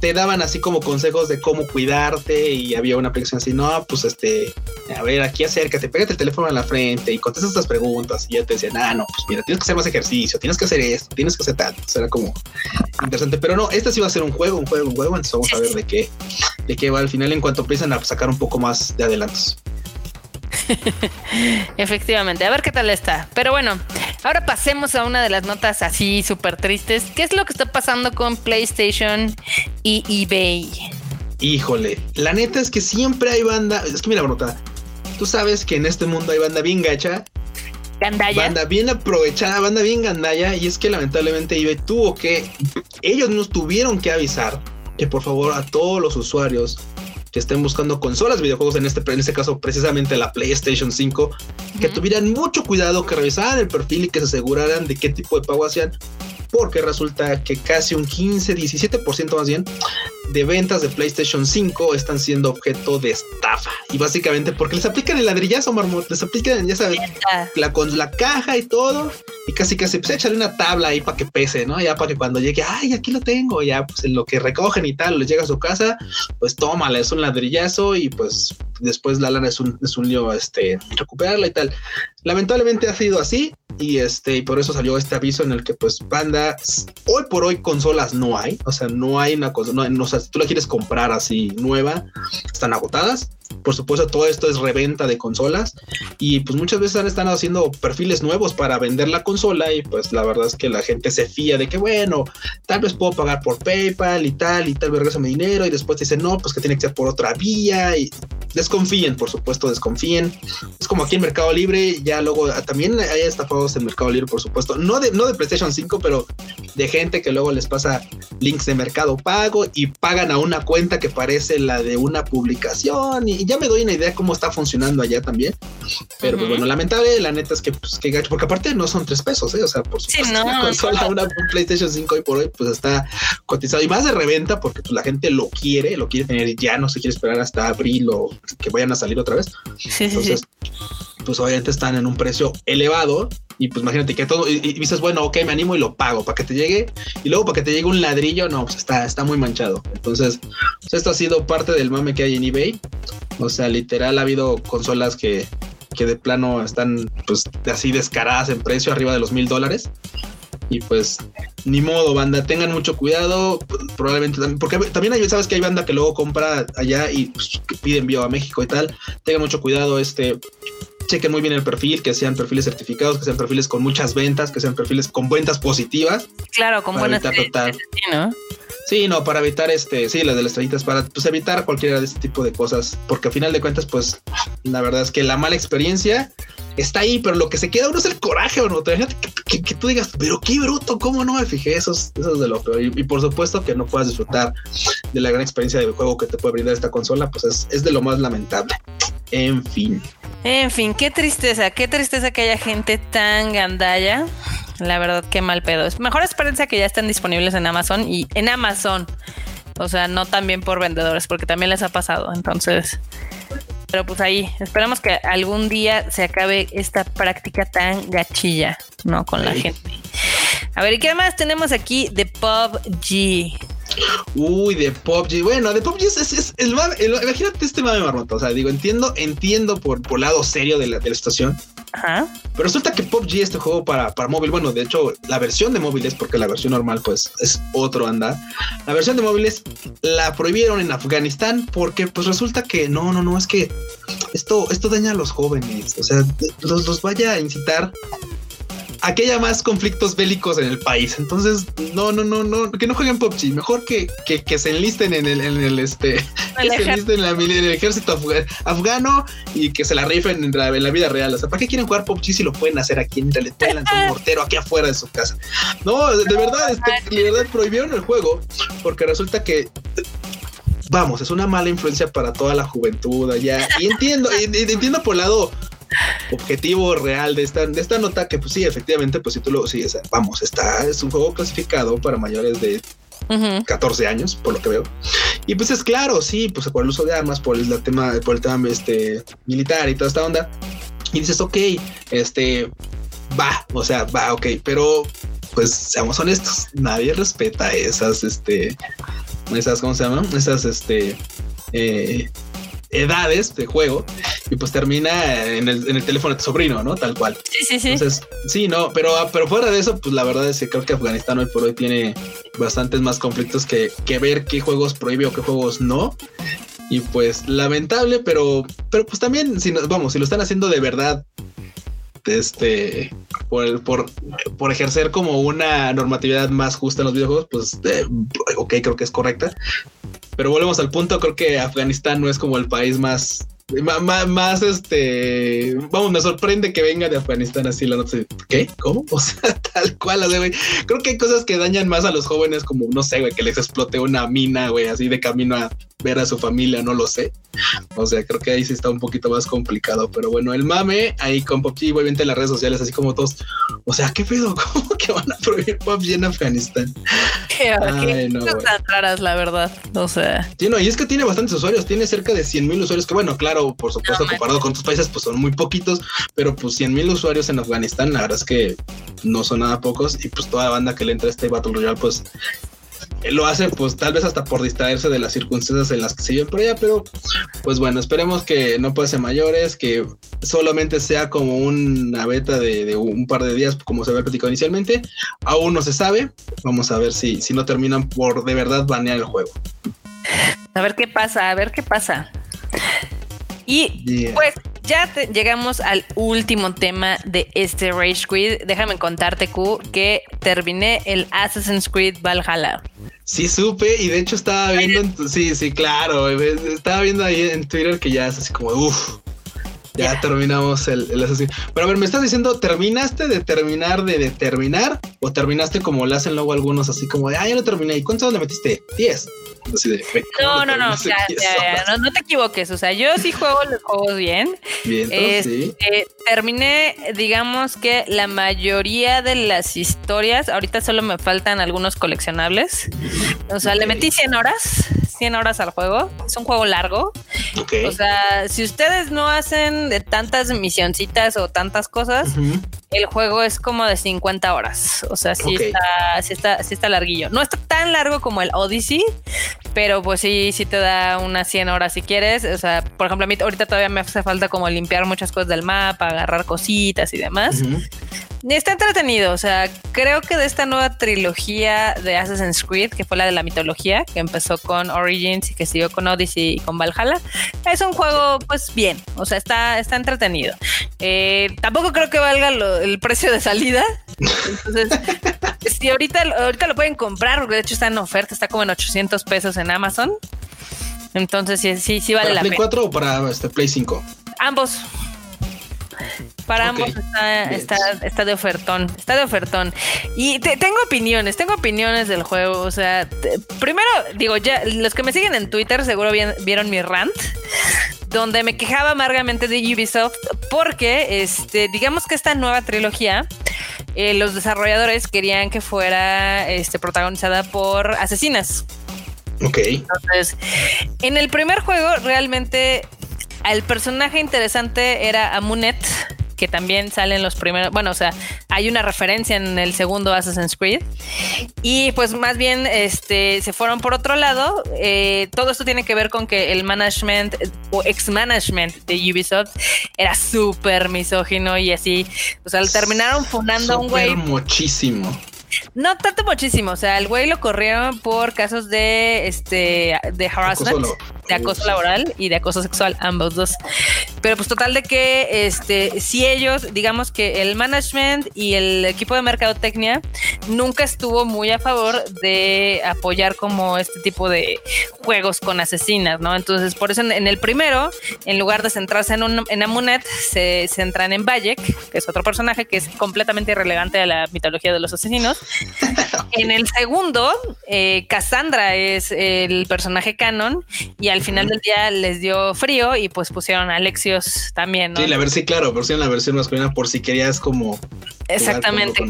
S2: te daban así como consejos de cómo cuidarte y había una aplicación así, no, pues este, a ver, aquí acércate, pégate el teléfono a la frente y contesta estas preguntas. Y ya te decían, ah, no, pues mira, tienes que hacer más ejercicio, tienes que hacer esto, tienes que hacer tal. Será como interesante, pero no, este sí va a ser un juego, un juego, un juego. Entonces vamos a ver de qué, de qué va al final en cuanto empiezan a sacar un poco más de adelantos. [LAUGHS]
S1: Efectivamente, a ver qué tal está. Pero bueno, ahora pasemos a una de las notas así súper tristes. ¿Qué es lo que está pasando con PlayStation y eBay?
S2: Híjole, la neta es que siempre hay banda. Es que mira, nota. Tú sabes que en este mundo hay banda bien gacha.
S1: Gandaya.
S2: Banda bien aprovechada, banda bien gandaya. Y es que lamentablemente eBay tuvo que. Ellos nos tuvieron que avisar que por favor a todos los usuarios que estén buscando consolas, videojuegos, en este, en este caso precisamente la PlayStation 5, que tuvieran mucho cuidado, que revisaran el perfil y que se aseguraran de qué tipo de pago hacían, porque resulta que casi un 15, 17% más bien de ventas de PlayStation 5 están siendo objeto de estafa. Y básicamente porque les aplican el ladrillazo, marmot, les aplican, ya sabes, la, con la caja y todo. Y casi casi, pues échale una tabla ahí para que pese, ¿no? Ya para que cuando llegue, ay, aquí lo tengo, ya pues en lo que recogen y tal, les llega a su casa, pues tómala, es un ladrillazo y pues después la lana es un, es un lío, este, recuperarla y tal. Lamentablemente ha sido así y este, y por eso salió este aviso en el que pues banda, hoy por hoy consolas no hay, o sea, no hay una cosa, no, no o sea, si tú la quieres comprar así nueva, están agotadas. Por supuesto, todo esto es reventa de consolas y pues muchas veces han estado haciendo perfiles nuevos para vender la consola y pues la verdad es que la gente se fía de que bueno, tal vez puedo pagar por PayPal y tal y tal vez mi dinero y después dicen no, pues que tiene que ser por otra vía y desconfíen, por supuesto, desconfíen. Es como aquí en Mercado Libre, ya luego ah, también hay estafados en Mercado Libre, por supuesto, no de, no de PlayStation 5, pero de gente que luego les pasa links de Mercado Pago y pagan a una cuenta que parece la de una publicación y ya me doy una idea cómo está funcionando allá también. Pero pues, bueno, lamentable, la neta es que, pues, que gacho, porque aparte no son tres pesos, ¿eh? o sea, por supuesto, una consola, una PlayStation 5 hoy por hoy, pues está cotizado y más de reventa porque pues, la gente lo quiere, lo quiere tener ya no se quiere esperar hasta abril o que vayan a salir otra vez. Entonces, pues obviamente están en un precio elevado y pues imagínate que todo y, dices, bueno, ok, me animo y lo pago para que te llegue y luego para que te llegue un ladrillo, no, pues está, está muy manchado. Entonces, pues esto ha sido parte del mame que hay en eBay. O sea, literal ha habido consolas que, que de plano están pues así descaradas en precio arriba de los mil dólares. Y pues ni modo, banda, tengan mucho cuidado, probablemente también, porque también hay, sabes que hay banda que luego compra allá y pues, pide envío a México y tal, tengan mucho cuidado, este, chequen muy bien el perfil, que sean perfiles certificados, que sean perfiles con muchas ventas, que sean perfiles con ventas positivas.
S1: Claro, con buenas
S2: ventas. ¿no? Sí, no, para evitar este, sí, las de las estrellitas, para pues, evitar cualquiera de este tipo de cosas, porque al final de cuentas, pues la verdad es que la mala experiencia está ahí, pero lo que se queda uno es el coraje o no. Te que, que, tú digas, pero qué bruto, cómo no me fijé, eso es, eso es de lo peor. Y, por supuesto que no puedas disfrutar de la gran experiencia de juego que te puede brindar esta consola, pues es, es de lo más lamentable. En fin.
S1: En fin, qué tristeza, qué tristeza que haya gente tan gandalla. La verdad, qué mal pedo. Mejor experiencia que ya estén disponibles en Amazon y en Amazon. O sea, no también por vendedores, porque también les ha pasado. Entonces, pero pues ahí, esperamos que algún día se acabe esta práctica tan gachilla, ¿no? Con la gente. A ver, ¿y qué más tenemos aquí de PUBG?
S2: Uy, de PUBG. Bueno, de PUBG es, es, el, imagínate este mame marmota. O sea, digo, entiendo, entiendo por, por lado serio de la, de la situación. Ajá. Pero resulta que PUBG, este juego para, para móvil, bueno, de hecho, la versión de móviles, porque la versión normal, pues, es otro anda. La versión de móviles la prohibieron en Afganistán porque, pues, resulta que no, no, no, es que esto, esto daña a los jóvenes. O sea, los, los vaya a incitar aquí haya más conflictos bélicos en el país. Entonces, no, no, no, no, que no jueguen PUBG. Mejor que, que, se enlisten en el, en el este, [LAUGHS] se enlisten en, el ejército afgano y que se la rifen en la, vida real. O sea, ¿para qué quieren jugar PUBG si lo pueden hacer aquí en le pueden lanzar un [LAUGHS] mortero aquí afuera de su casa? No, de, verdad, este, de verdad prohibieron el juego porque resulta que vamos, es una mala influencia para toda la juventud allá. Y entiendo, entiendo por el lado objetivo real de esta, de esta nota, que pues sí, efectivamente, pues si tú lo, sí, vamos, está, es un juego clasificado para mayores de 14 años, por lo que veo. Y pues es claro, sí, pues por el uso de armas, por el tema, por el tema este, militar y toda esta onda. Y dices, ok, este, va, o sea, va, ok, pero pues seamos honestos, nadie respeta esas, este, esas, ¿cómo se llaman? Esas, este, eh, edades de juego y pues termina en el, en el, teléfono de tu sobrino, ¿no? Tal cual.
S1: Sí, sí, sí.
S2: Entonces, sí, no, pero, pero fuera de eso, pues la verdad es que creo que Afganistán hoy por hoy tiene bastantes más conflictos que, que ver qué juegos prohíbe o qué juegos no. Y pues lamentable, pero, pero pues también, si nos, vamos, si lo están haciendo de verdad, este, por, por, por ejercer como una normatividad más justa en los videojuegos, pues, eh, ok, creo que es correcta. Pero volvemos al punto, creo que Afganistán no es como el país más más, este, vamos, me sorprende que venga de Afganistán así la noche. ¿Qué? ¿Cómo? [LAUGHS] O sea, tal cual, o sea. Creo que hay cosas que dañan más a los jóvenes, como no sé, güey, que les explote una mina, güey, así de camino a ver a su familia, no lo sé. O sea, creo que ahí sí está un poquito más complicado, pero bueno, el mame ahí con PUBG, obviamente en las redes sociales, así como todos, o sea, ¿qué pedo? [LAUGHS] ¿Cómo que van a prohibir PUBG en Afganistán.
S1: Ay, no, tan raras, la verdad. O sea.
S2: Sí, no, y es que tiene bastantes usuarios, tiene cerca de 100 mil usuarios, que bueno, claro, por supuesto, comparado con otros países, pues son muy poquitos, pero pues 100 mil usuarios en Afganistán, la verdad es que no son nada pocos, y pues toda la banda que le entra a este Battle Royale, pues lo hace pues tal vez hasta por distraerse de las circunstancias en las que se viven por allá, pero pues bueno, esperemos que no pase mayores, que solamente sea como una beta de, un par de días como se había platicado inicialmente, aún no se sabe, vamos a ver si, si no terminan por de verdad banear el juego.
S1: A ver qué pasa, a ver qué pasa. Y pues ya llegamos al último tema de este Rage Quit. Déjame contarte, Q, que terminé el Assassin's Creed Valhalla.
S2: Sí, supe y de hecho estaba viendo, sí, sí, claro, estaba viendo ahí en Twitter que ya es así como, uff, ya terminamos el, el asesino. Pero a ver, me estás diciendo, ¿terminaste de terminar de determinar? ¿O terminaste como le hacen luego algunos así como de, ah, ya lo terminé? ¿Y cuántos le metiste? 10.
S1: no, no, no, no, te equivoques. O sea, yo sí juego los juegos bien.
S2: Bien, sí.
S1: Este, terminé, digamos que la mayoría de las historias, ahorita solo me faltan algunos coleccionables. O sea, le metí 100 horas. 100 horas al juego. Es un juego largo. O sea, si ustedes no hacen de tantas misioncitas o tantas cosas, el juego es como de 50 horas. O sea, sí, está, sí, está, sí está larguillo. No está tan largo como el Odyssey, pero pues sí, sí te da unas 100 horas si quieres. O sea, por ejemplo, a mí ahorita todavía me hace falta como limpiar muchas cosas del mapa, agarrar cositas y demás. Está entretenido, o sea, creo que de esta nueva trilogía de Assassin's Creed, que fue la de la mitología, que empezó con Origins y que siguió con Odyssey y con Valhalla, es un juego pues bien, o sea, está, está entretenido. Eh, tampoco creo que valga el precio de salida, entonces, [LAUGHS] si ahorita, ahorita lo pueden comprar, porque de hecho está en oferta, está como en 800 pesos en Amazon. Entonces sí, sí, sí vale
S2: la
S1: pena.
S2: ¿Play 4 o para este Play 5?
S1: Ambos. Para ambos está, de ofertón, está de ofertón. Y tengo opiniones, tengo opiniones del juego. O sea, primero, digo, ya los que me siguen en Twitter seguro vieron mi rant, donde me quejaba amargamente de Ubisoft porque, este, digamos que esta nueva trilogía, eh, los desarrolladores querían que fuera este, protagonizada por asesinas.
S2: Ok.
S1: Entonces, en el primer juego realmente el personaje interesante era Amunet, que también salen los primeros, bueno, o sea, hay una referencia en el segundo Assassin's Creed y pues más bien este, se fueron por otro lado. Eh, todo esto tiene que ver con que el management o ex-management de Ubisoft era súper misógino y así, o sea, terminaron fundando a un güey.
S2: Muchísimo.
S1: No tanto muchísimo, o sea, el güey lo corrieron por casos de este de harassment, de acoso laboral y de acoso sexual, ambos dos. Pero pues total de que este si ellos, digamos que el management y el equipo de mercadotecnia nunca estuvo muy a favor de apoyar como este tipo de juegos con asesinas, ¿no? Entonces, por eso en, el primero, en lugar de centrarse en un, en Amunet, se centran en Bayek, que es otro personaje que es completamente irrelevante a la mitología de los asesinos [LAUGHS] en el segundo, eh, Cassandra es el personaje canon y al final del día les dio frío y pues pusieron a Alexios también. ¿no?
S2: Sí, la versión, claro, versión la versión masculina por si querías como
S1: Exactamente.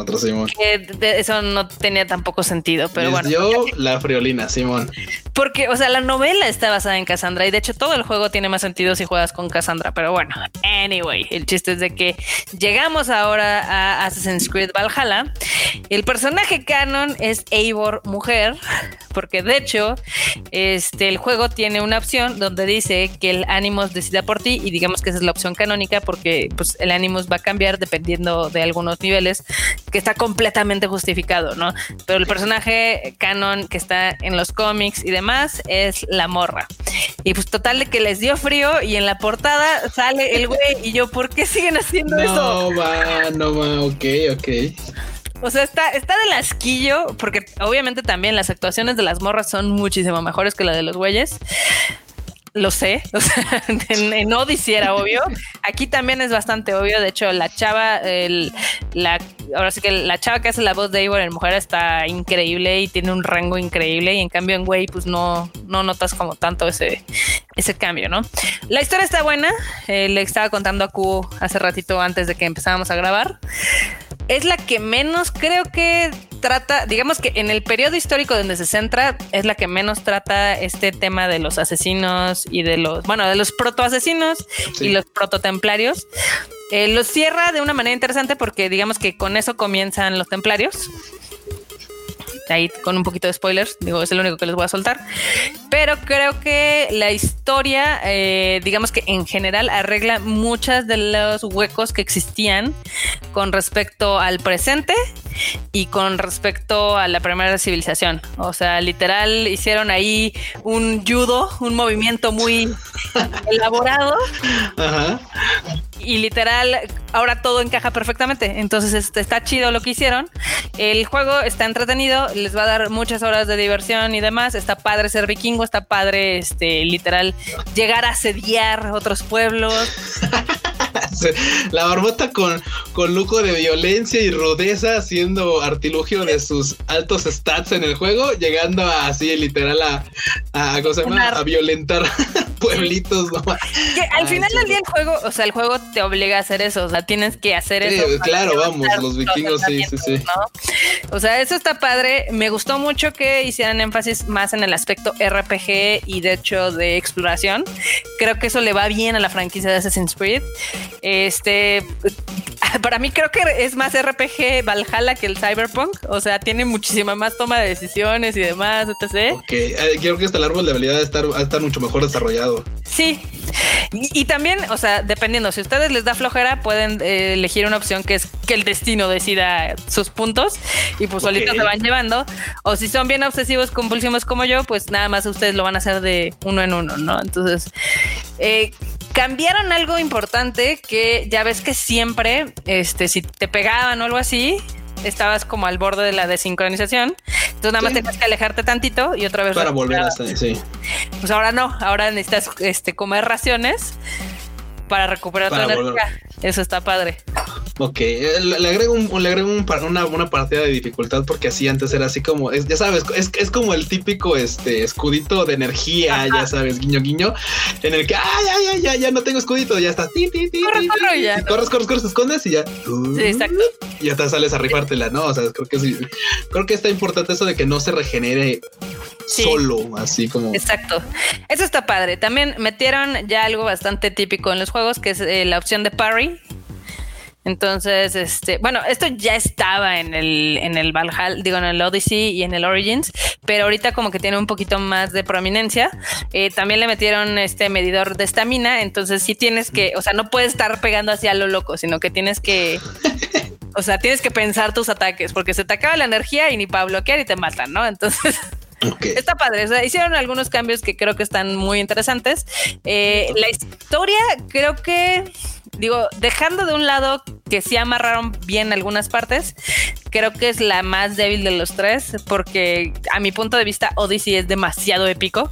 S1: eso no tenía tampoco sentido, pero bueno.
S2: Yo la friolina, Simón.
S1: Porque, o sea, la novela está basada en Cassandra y de hecho todo el juego tiene más sentido si juegas con Cassandra, pero bueno, anyway, el chiste es de que llegamos ahora a Assassin's Creed Valhalla. El personaje canon es Eivor mujer, porque de hecho, este, el juego tiene una opción donde dice que el Animus decida por ti y digamos que esa es la opción canónica porque pues el Animus va a cambiar dependiendo de algunos niveles, que está completamente justificado, ¿no? Pero el personaje canon que está en los cómics y demás es la morra. Y pues total de que les dio frío y en la portada sale el güey y yo, ¿por qué siguen haciendo [LAUGHS] eso?
S2: No va, no va, ok, ok.
S1: O sea, está, está del asquillo, porque obviamente también las actuaciones de las morras son muchísimo mejores que la de los güeyes lo sé, [LAUGHS] o sea, en, Odyssey era obvio. Aquí también es bastante obvio. De hecho, la chava, el, ahora sí que la chava que hace la voz de Eivor en mujer está increíble y tiene un rango increíble. Y en cambio, en Güey, pues no, no notas como tanto ese, ese cambio, ¿no? La historia está buena. Eh, le estaba contando a Q hace ratito antes de que empezábamos a grabar. Es la que menos creo que trata, digamos que en el periodo histórico donde se centra, es la que menos trata este tema de los asesinos y de los, bueno, de los protoasesinos y los prototemplarios. Eh, los cierra de una manera interesante porque digamos que con eso comienzan los templarios ahí con un poquito de spoilers, digo, es el único que les voy a soltar. Pero creo que la historia, eh, digamos que en general arregla muchas de los huecos que existían con respecto al presente y con respecto a la primera civilización. O sea, literal hicieron ahí un judo, un movimiento muy [LAUGHS] elaborado. Ajá y literal ahora todo encaja perfectamente. Entonces este, está chido lo que hicieron. El juego está entretenido, les va a dar muchas horas de diversión y demás. Está padre ser vikingo, está padre este literal llegar a asediar otros pueblos. [LAUGHS]
S2: La barbota con, con lujo de violencia y rudeza haciendo artilugio de sus altos stats en el juego, llegando a, así literal a, a, a violentar [LAUGHS] pueblitos.
S1: Que al final del día el juego, o sea, el juego te obliga a hacer eso, o sea, tienes que hacer eso.
S2: Claro, vamos, los vikingos, sí, sí, sí.
S1: O sea, eso está padre. Me gustó mucho que hicieran énfasis más en el aspecto RPG y de hecho de exploración. Creo que eso le va bien a la franquicia de Assassin's Creed. Este, [LAUGHS] para mí creo que es más RPG Valhalla que el Cyberpunk. O sea, tiene muchísima más toma de decisiones y demás, etc.
S2: Ok, eh, creo que hasta el árbol de habilidad estar, estar mucho mejor desarrollado.
S1: Sí. Y, también, o sea, dependiendo, si a ustedes les da flojera, pueden eh, elegir una opción que es que el destino decida sus puntos y pues solitos se van llevando. O si son bien obsesivos, compulsivos como yo, pues nada más ustedes lo van a hacer de uno en uno, ¿no? Entonces, eh, cambiaron algo importante que ya ves que siempre, este, si te pegaban o algo así, estabas como al borde de la desincronización. Entonces nada más tenías que alejarte tantito y otra vez.
S2: Para volver a estar, sí.
S1: Pues ahora no, ahora necesitas este, comer raciones para recuperar tu energía. Eso está padre.
S2: Ok, eh, le, agrego, un, le agrego un, una, una, partida de dificultad porque así antes era así como, es, ya sabes, es, es como el típico este escudito de energía, ya sabes, guiño guiño, en el que, ay, ay, ay, ya, ya no tengo escudito, ya está, ti, ti, ti,
S1: ya.
S2: corres, corres, corres, te escondes y ya.
S1: Sí, exacto.
S2: Y ya te sales a rifártela, ¿no? O sea, creo que sí, creo que está importante eso de que no se regenere solo, así como.
S1: Exacto. Eso está padre. También metieron ya algo bastante típico en los juegos, que es eh, la opción de parry. Entonces, este, bueno, esto ya estaba en el, en el Valhalla, digo, en el Odyssey y en el Origins, pero ahorita como que tiene un poquito más de prominencia. Eh, también le metieron este medidor de estamina, entonces sí tienes que, o sea, no puedes estar pegando hacia lo loco, sino que tienes que, o sea, tienes que pensar tus ataques, porque se te acaba la energía y ni para bloquear y te matan, ¿no? Entonces... [LAUGHS] Está padre. O sea, hicieron algunos cambios que creo que están muy interesantes. Eh, la historia, creo que digo, dejando de un lado que sí amarraron bien algunas partes, creo que es la más débil de los tres, porque a mi punto de vista Odyssey es demasiado épico,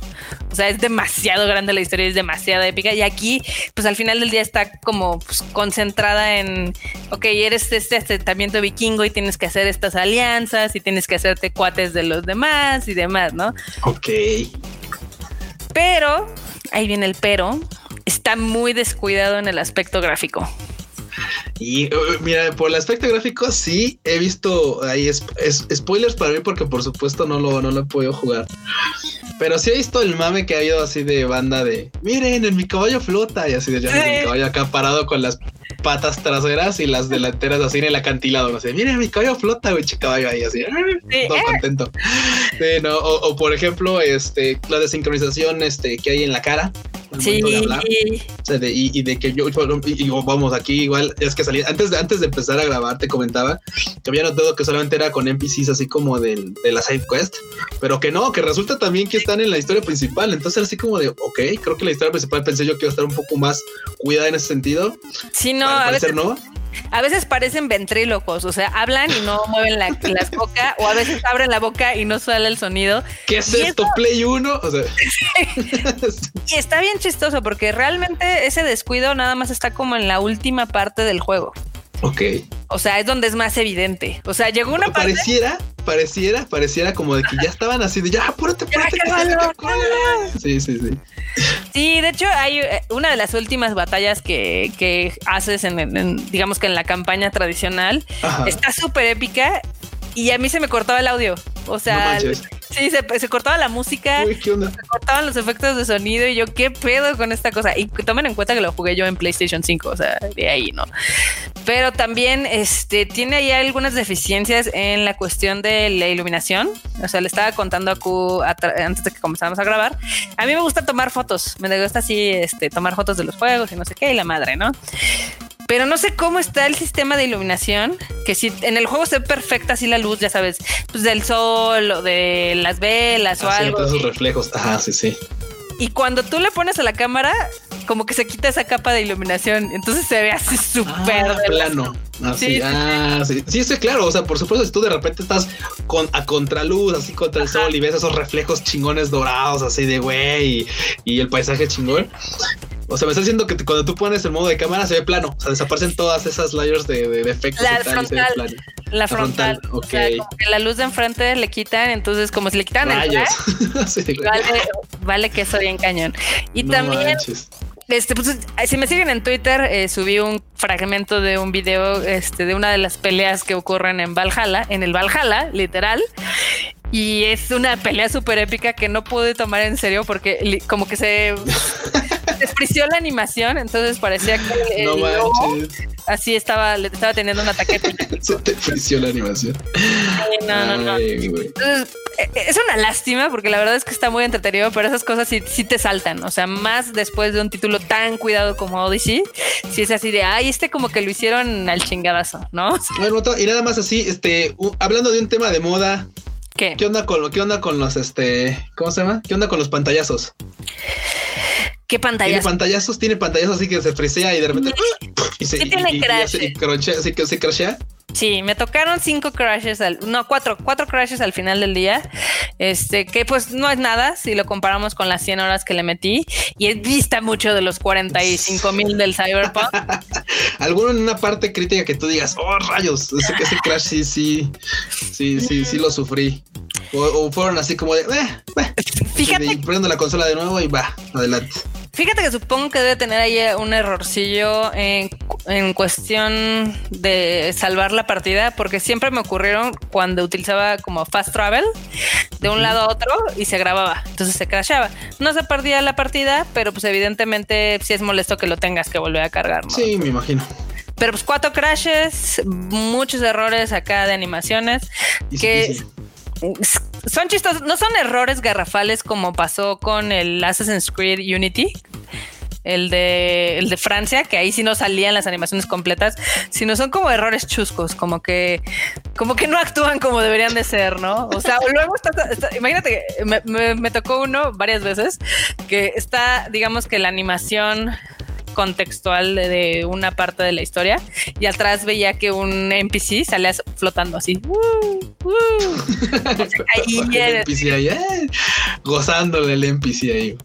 S1: o sea, es demasiado grande la historia, es demasiado épica, y aquí, pues al final del día está como pues, concentrada en, ok, eres este asentamiento vikingo y tienes que hacer estas alianzas y tienes que hacerte cuates de los demás y demás, ¿no?
S2: Ok.
S1: Pero, ahí viene el pero, está muy descuidado en el aspecto gráfico.
S2: Y uh, mira, por el aspecto gráfico sí he visto ahí es, spoilers para mí porque por supuesto no lo, no lo he podido jugar. Pero sí he visto el mame que ha habido así de banda de miren, en mi caballo flota y así de ya mi caballo acá parado con las patas traseras y las delanteras así en el acantilado. No sé, miren, mi caballo flota, güey, caballo ahí así, todo contento. no, o, por ejemplo, este, la desincronización este, que hay en la cara.
S1: Sí.
S2: y, de que yo, y, vamos aquí igual, es que salí, antes de, antes de empezar a grabar te comentaba que había notado que solamente era con NPCs así como de la side quest, pero que no, que resulta también que están en la historia principal, entonces así como de, ok, creo que la historia principal pensé yo que iba a estar un poco más cuidada en ese sentido.
S1: Sí, no, a veces, no. A veces parecen ventrílocos, o sea, hablan y no mueven la, las boca, o a veces abren la boca y no sale el sonido.
S2: ¿Qué es esto? ¿Play 1? [LAUGHS]
S1: y está bien chistoso porque realmente ese descuido nada más está como en la última parte del juego.
S2: Ok.
S1: O sea, es donde es más evidente. O sea, llegó una
S2: parte. Pareciera, pareciera, pareciera como de que ya estaban así de ya, apúrate, apúrate. Sí, sí, sí.
S1: Sí, de hecho, hay eh, una de las últimas batallas que, que haces en, digamos que en la campaña tradicional. Está súper épica y a mí se me cortaba el audio. O sea, sí, se, cortaba la música, se cortaban los efectos de sonido y yo, ¿qué pedo con esta cosa? Y tomen en cuenta que lo jugué yo en PlayStation 5, o sea, de ahí, ¿no? Pero también este, tiene ahí algunas deficiencias en la cuestión de la iluminación. O sea, le estaba contando a Q antes de que comenzáramos a grabar. A mí me gusta tomar fotos, me gusta así este, tomar fotos de los juegos y no sé qué, y la madre, ¿no? Pero no sé cómo está el sistema de iluminación, que si en el juego se perfecta así la luz, ya sabes, pues del sol o de las velas o algo.
S2: esos reflejos, ajá, sí, sí.
S1: Y cuando tú le pones a la cámara, como que se quita esa capa de iluminación, entonces se ve así súper
S2: ah, plano. Así, sí, ah, sí. sí, sí, claro. O sea, por supuesto, si tú de repente estás con a contraluz, así contra el sol y ves esos reflejos chingones dorados, así de güey, y, y, el paisaje chingón, o sea, me está diciendo que cuando tú pones el modo de cámara se ve plano. O sea, desaparecen todas esas layers de, de, efectos.
S1: La frontal. La, frontal. ok. que la luz de enfrente le quitan, entonces como si le quitan el [LAUGHS] vale, vale que eso bien cañón. Y también Este, pues, si me siguen en Twitter, eh, subí un fragmento de un video este, de una de las peleas que ocurren en Valhalla, en el Valhalla, literal. Y es una pelea súper épica que no pude tomar en serio porque como que se despreció la animación, entonces parecía que [LAUGHS] no así estaba, le estaba teniendo un ataque. [LAUGHS]
S2: se despreció la animación.
S1: no, no, no. Entonces, e, e, es una lástima porque la verdad es que está muy entretenido, pero esas cosas sí, sí, te saltan. O sea, más después de un título tan cuidado como Odyssey, si es así de, ay, este como que lo hicieron al chingadazo, ¿no? [LAUGHS]
S2: Bueno, y nada más así, este, hablando de un tema de moda, ¿Qué? ¿Qué onda con qué onda con los este, ¿cómo se llama? ¿Qué onda con los pantallazos?
S1: ¿Qué pantallazos?
S2: Tiene pantallazos, tiene pantallazos así que se frisea y de repente
S1: y se, tiene crash.
S2: Y, así que se crashea.
S1: Sí, me tocaron cinco crashes, al, no, cuatro, cuatro crashes al final del día. Este, que pues no es nada si lo comparamos con las 100 horas que le metí. Y es vista mucho de los 45 mil del Cyberpunk. [LAUGHS]
S2: ¿Alguno en una parte crítica que tú digas, oh rayos, ese, ese crash sí, sí, sí, sí, sí lo sufrí? O, fueron así como de, eh, eh Fíjate. Prendo la consola de nuevo y va, adelante.
S1: Fíjate que supongo que debe tener ahí un errorcillo en, en, cuestión de salvar la partida, porque siempre me ocurrieron cuando utilizaba como fast travel de un lado a otro y se grababa, entonces se crashaba. No se perdía la partida, pero pues evidentemente sí es molesto que lo tengas que volver a cargar. ¿no?
S2: Sí, me imagino.
S1: Pero pues cuatro crashes, muchos errores acá de animaciones que son chistosos, no son errores garrafales como pasó con el Assassin's Creed Unity. El de, el de Francia, que ahí sí no salían las animaciones completas, sino son como errores chuscos, como que, como que no actúan como deberían de ser, ¿no? O sea, [LAUGHS] luego está, imagínate, me, me tocó uno varias veces que está, digamos que la animación contextual de, una parte de la historia y atrás veía que un NPC salía flotando así. [LAUGHS]
S2: ahí el NPC ahí, eh, gozándole el NPC ahí.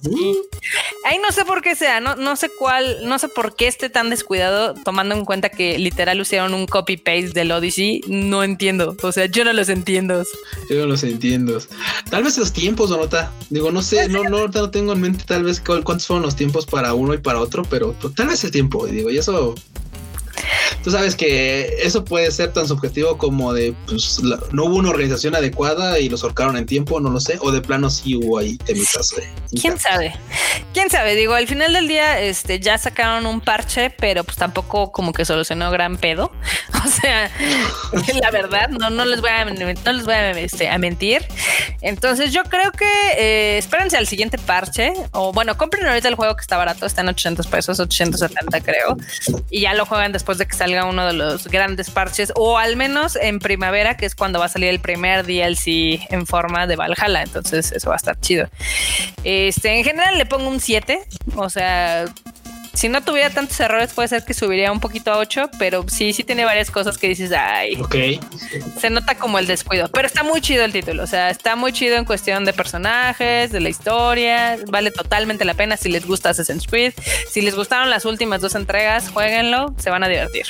S1: Ahí no sé por qué sea, no, no sé cuál, no sé por qué esté tan descuidado tomando en cuenta que literal hicieron un copy paste del Odyssey. No entiendo, o sea, yo no los entiendo.
S2: Yo no los entiendo. Tal vez los tiempos, nota. Digo, no sé, no, no, no tengo en mente tal vez cuántos fueron los tiempos para uno y para otro, pero pues, tal vez el tiempo, digo, y eso tú sabes que eso puede ser tan subjetivo como de pues no hubo una organización adecuada y los ahorcaron en tiempo, no lo sé, o de plano sí hubo ahí temitas.
S1: ¿Quién sabe? ¿Quién sabe? Digo, al final del día este ya sacaron un parche, pero pues tampoco como que solucionó gran pedo. [LAUGHS] O sea, [LAUGHS] la verdad, no, no les voy a, no les voy a, este, a mentir. Entonces yo creo que eh, espérense al siguiente parche, o bueno, compren ahorita el juego que está barato, está en 800 pesos, 870 creo, y ya lo juegan después de que salga uno de los grandes parches, o al menos en primavera, que es cuando va a salir el primer DLC en forma de Valhalla. Entonces, eso va a estar chido. Este, en general le pongo un 7. O sea, si no tuviera tantos errores, puede ser que subiría un poquito a 8, pero sí, sí tiene varias cosas que dices, ay.
S2: Ok.
S1: Se nota como el descuido, pero está muy chido el título. O sea, está muy chido en cuestión de personajes, de la historia. Vale totalmente la pena si les gusta Assassin's Creed. Si les gustaron las últimas dos entregas, jueguenlo, se van a divertir.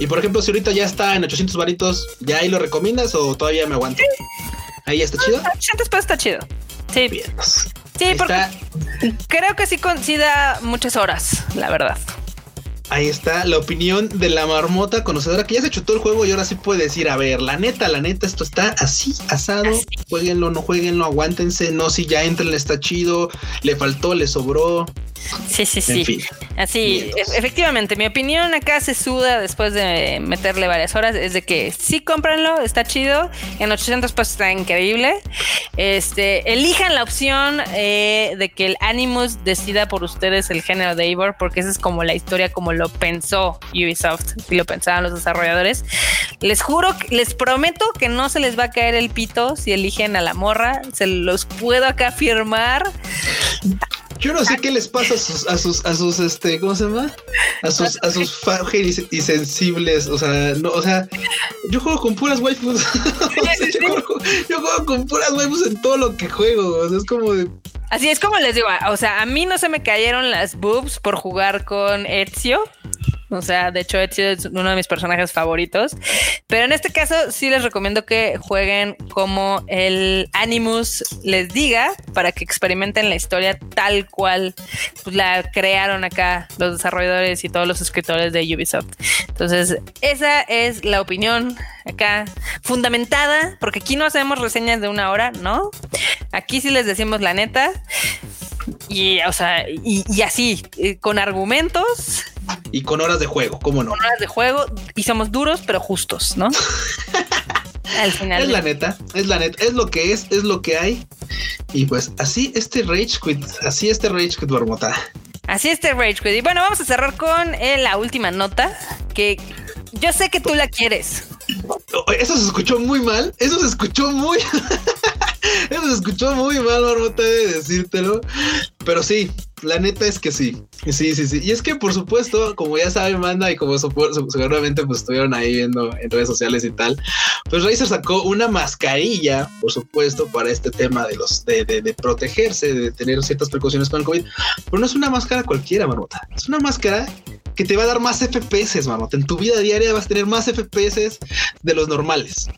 S2: Y por ejemplo, si ahorita ya está en 800 varitos, ¿ya ahí lo recomiendas o todavía me aguanto? Ahí está chido.
S1: 800 pesos está chido. Sí. Bien. Sí, porque creo que sí, da muchas horas, la verdad.
S2: Ahí está la opinión de la marmota conocedora que ya se chutó el juego y ahora sí puede decir, a ver, la neta, la neta, esto está así, asado, jueguenlo, no jueguenlo, aguántense, no, si ya entren, está chido, le faltó, le sobró.
S1: Sí, sí, sí. Así, e-, efectivamente, mi opinión acá se suda después de meterle varias horas. Es de que sí, cómpranlo, está chido. En 800 pesos está increíble. Este, elijan la opción eh, de que el Animus decida por ustedes el género de Eivor, porque esa es como la historia, como lo pensó Ubisoft y lo pensaban los desarrolladores. Les juro, les prometo que no se les va a caer el pito si eligen a la morra. Se los puedo acá firmar.
S2: Yo no sé qué les pasa a sus, a sus, a sus, este, ¿cómo se llama? A sus, a sus y, sensibles. O sea, no, o sea, yo juego con puras waifus. [LAUGHS] yo, juego, con puras waifus en todo lo que juego. O sea, es como de.
S1: Así es como les digo, o sea, a mí no se me cayeron las boobs por jugar con Ezio. O sea, de hecho, Ezio es uno de mis personajes favoritos. Pero en este caso, sí les recomiendo que jueguen como el Animus les diga para que experimenten la historia tal cual pues, la crearon acá los desarrolladores y todos los escritores de Ubisoft. Entonces, esa es la opinión acá fundamentada, porque aquí no hacemos reseñas de una hora, ¿no? Aquí sí les decimos la neta. [LAUGHS] Y, o sea, y, así, eh, con argumentos.
S2: Y con horas de juego, ¿cómo no?
S1: Con horas de juego y somos duros, pero justos, ¿no? [LAUGHS]
S2: Al final. Es la neta, es la neta, es lo que es, es lo que hay. Y pues así este Rage Quit, así este Rage Quit Marmota.
S1: Así este Rage Quit. Y bueno, vamos a cerrar con eh, la última nota que yo sé que tú la quieres.
S2: Eso se escuchó muy mal. Eso se escuchó muy. [LAUGHS] Eso se escuchó muy mal, Marmota, de decírtelo. Pero sí, la neta es que sí. Sí, sí, sí. Y es que, por supuesto, como ya saben, manda y como seguramente pues estuvieron ahí viendo en redes sociales y tal, pues Razer sacó una mascarilla, por supuesto, para este tema de los de, de, protegerse, de tener ciertas precauciones con el COVID. Pero no es una máscara cualquiera, Marmota. Es una máscara que te va a dar más FPS, Marmota. En tu vida diaria vas a tener más FPS de los normales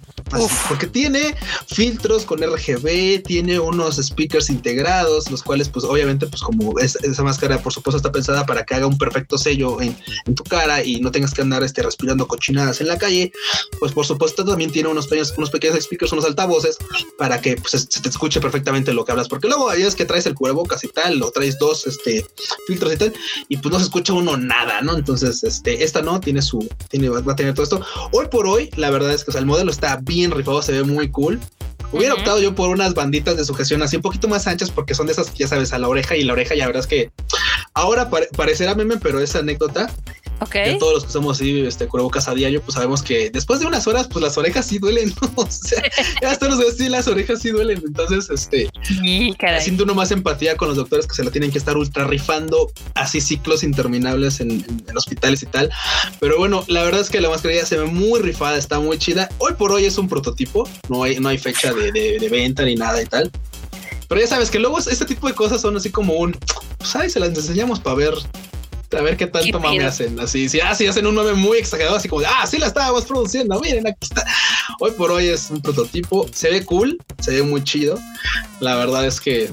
S2: porque tiene filtros con RGB, tiene unos speakers integrados, los cuales, pues obviamente, pues como esa máscara, por supuesto, está pensada para que haga un perfecto sello en, tu cara y no tengas que andar este, respirando cochinadas en la calle, pues por supuesto también tiene unos pequeños, unos pequeños speakers, unos altavoces para que pues, se te escuche perfectamente lo que hablas, porque luego es que traes el cubrebocas y tal, o traes dos este, filtros y tal, y pues no se escucha uno nada, ¿no? Entonces, este, esta no tiene su, tiene, va a tener todo esto. Hoy por hoy, la verdad es que el modelo está bien rifado, se ve muy cool. Hubiera optado yo por unas banditas de sujeción así un poquito más anchas porque son de esas, ya sabes, a la oreja y la oreja ya verás que ahora parecerá meme, pero esa anécdota
S1: Okay.
S2: todos los que somos así, este, cubrebocas a diario, pues sabemos que después de unas horas, pues las orejas sí duelen, [LAUGHS] O sea, [LAUGHS] hasta los sí, las orejas sí duelen. Entonces, este, haciendo uno más empatía con los doctores que se la tienen que estar ultra rifando así ciclos interminables en, hospitales y tal. Pero bueno, la verdad es que la mascarilla se ve muy rifada, está muy chida. Hoy por hoy es un prototipo, no hay, no hay fecha de, de venta ni nada y tal. Pero ya sabes que luego este tipo de cosas son así como un, pues ahí se las enseñamos para ver a ver qué tanto mame hacen. Así, si, ah, hacen un mame muy exagerado, así como, ah, sí la estábamos produciendo. Miren, aquí está. Hoy por hoy es un prototipo. Se ve cool, se ve muy chido. La verdad es que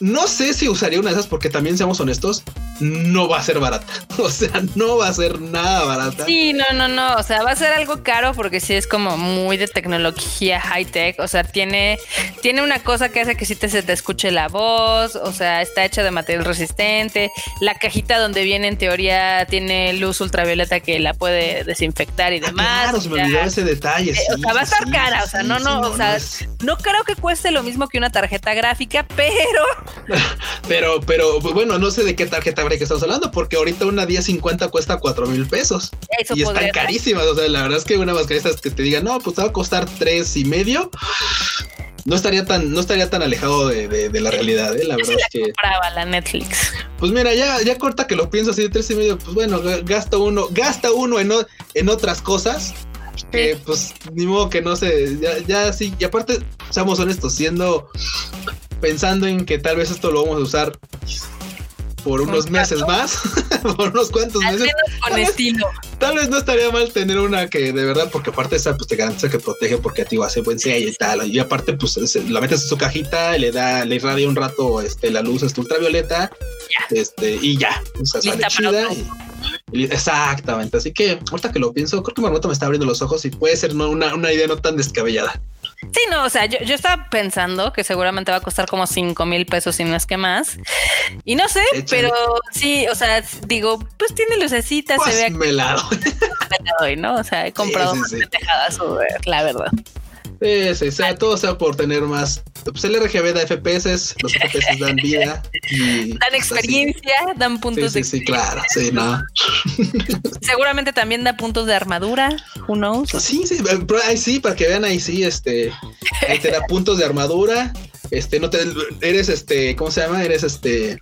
S2: no sé si usaría una de esas porque también seamos honestos, no va a ser barata. [LAUGHS] O sea, no va a ser nada barata.
S1: Sí, no, no, no. O sea, va a ser algo caro porque sí es como muy de tecnología high tech. O sea, tiene, tiene una cosa que hace que sí te, se te escuche la voz. O sea, está hecha de material resistente. La cajita donde viene en teoría tiene luz ultravioleta que la puede desinfectar y ah, demás.
S2: claro, se me olvidó ese detalle.
S1: Eh, o sea, va a estar cara. o sea, no, no, o sea, no creo que cueste lo mismo que una tarjeta gráfica, [LAUGHS] pero. [LAUGHS]
S2: pero, pero, bueno, no sé de qué tarjeta que estamos hablando, porque ahorita una 1050 cuesta 4 mil pesos. y están carísimas. O sea, la verdad es que una mascarita que te diga, no, pues te va a costar tres y medio. No estaría tan, no estaría tan alejado de, la realidad, ¿eh? la verdad es que.
S1: la Netflix.
S2: Pues mira, ya, ya corta que lo pienso así de tres y medio, pues bueno, gasta uno, gasta uno en, en otras cosas. Que pues ni modo que no sé, ya, ya sí, y aparte, seamos honestos, siendo pensando en que tal vez esto lo vamos a usar por unos meses más, [LAUGHS] por unos cuantos meses.
S1: con estilo.
S2: Tal vez no estaría mal tener una que de verdad, porque aparte esa pues te garantiza que protege porque a ti hace buen sello y tal. Y aparte, pues la metes en su cajita, le da, le irradia un rato este, la luz este, ultravioleta, este, y ya. O sea, sale chida. Exactamente. Así que ahorita que lo pienso, creo que Marmota me está abriendo los ojos y puede ser una, una idea no tan descabellada.
S1: Sí, no, o sea, yo, yo, estaba pensando que seguramente va a costar como 5 mil pesos y no es que más. Y no sé, pero sí, o sea, digo, pues tiene lucecitas, se ve
S2: melado. [LAUGHS]
S1: ¿no? O sea, he comprado sí, sí, la verdad.
S2: Sí, sea, todo sea por tener más. Pues el RGB da FPS, los FPS dan vida. Y
S1: dan experiencia, dan puntos
S2: sí, sí, Sí, claro, sí, no. [LAUGHS]
S1: Seguramente también da puntos de armadura, who knows.
S2: Sí, sí, pero ahí sí, para que vean ahí sí, este, ahí te da puntos de armadura. Este, no te, eres este, ¿cómo se llama? Eres este,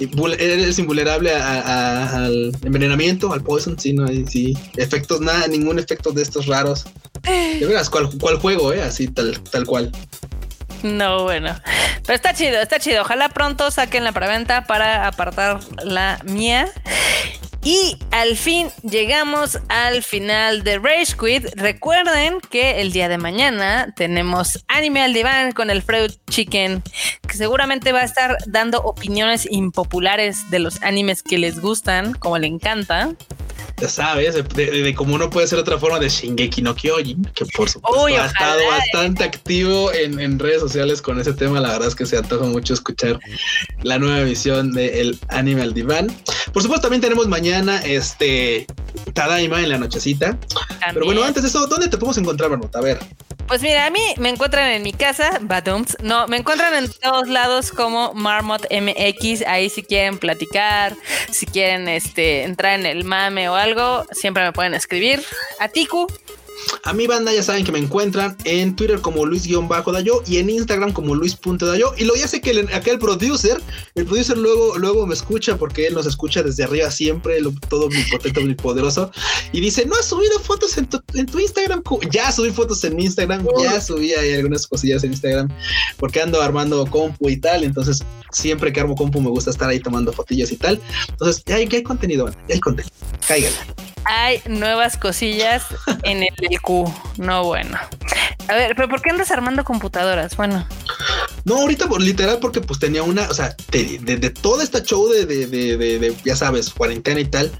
S2: eres invulnerable al envenenamiento, al poison, sí, no hay, sí, efectos, nada, ningún efecto de estos raros. De veras, ¿cuál, cuál juego, eh? Así, tal, tal cual.
S1: No, bueno. Pero está chido, está chido. Ojalá pronto saquen la preventa para apartar la mía. Y al fin llegamos al final de Rage Quit. Recuerden que el día de mañana tenemos Anime al Diván con el Freud Chicken, que seguramente va a estar dando opiniones impopulares de los animes que les gustan, como le encanta
S2: sabes, de, cómo no puede ser otra forma de Shingeki no Kyojin, que por supuesto ha estado bastante activo en, redes sociales con ese tema. La verdad es que se antoja mucho escuchar la nueva edición de El Anime al Diván. Por supuesto, también tenemos mañana este Tadaima en la nochecita. Pero bueno, antes de eso, ¿dónde te podemos encontrar, Marmota? A ver.
S1: Pues mira, a mí me encuentran en mi casa, Badums. No, me encuentran en todos lados como Marmot MX. Ahí si quieren platicar, si quieren este entrar en el mame o algo, siempre me pueden escribir. A Tiku.
S2: A mi banda ya saben que me encuentran en Twitter como Luis-Dayo y en Instagram como Luis.dayo. Y lo ya sé que el, aquel producer, el producer luego, luego me escucha porque él nos escucha desde arriba siempre, lo, todo potente, muy poderoso. Y dice, no has subido fotos en tu, en tu Instagram. Ya subí fotos en mi Instagram, ya subí ahí algunas cosillas en Instagram porque ando armando compu y tal. Entonces, siempre que armo compu me gusta estar ahí tomando fotillas y tal. Entonces, ya hay, hay contenido, ya hay contenido. Cáigala
S1: hay nuevas cosillas en el Q. No, bueno. A ver, pero ¿por qué andas armando computadoras? Bueno.
S2: No, ahorita literal porque pues tenía una, o sea, de, de, toda esta show de, de, de, ya sabes, cuarentena y tal,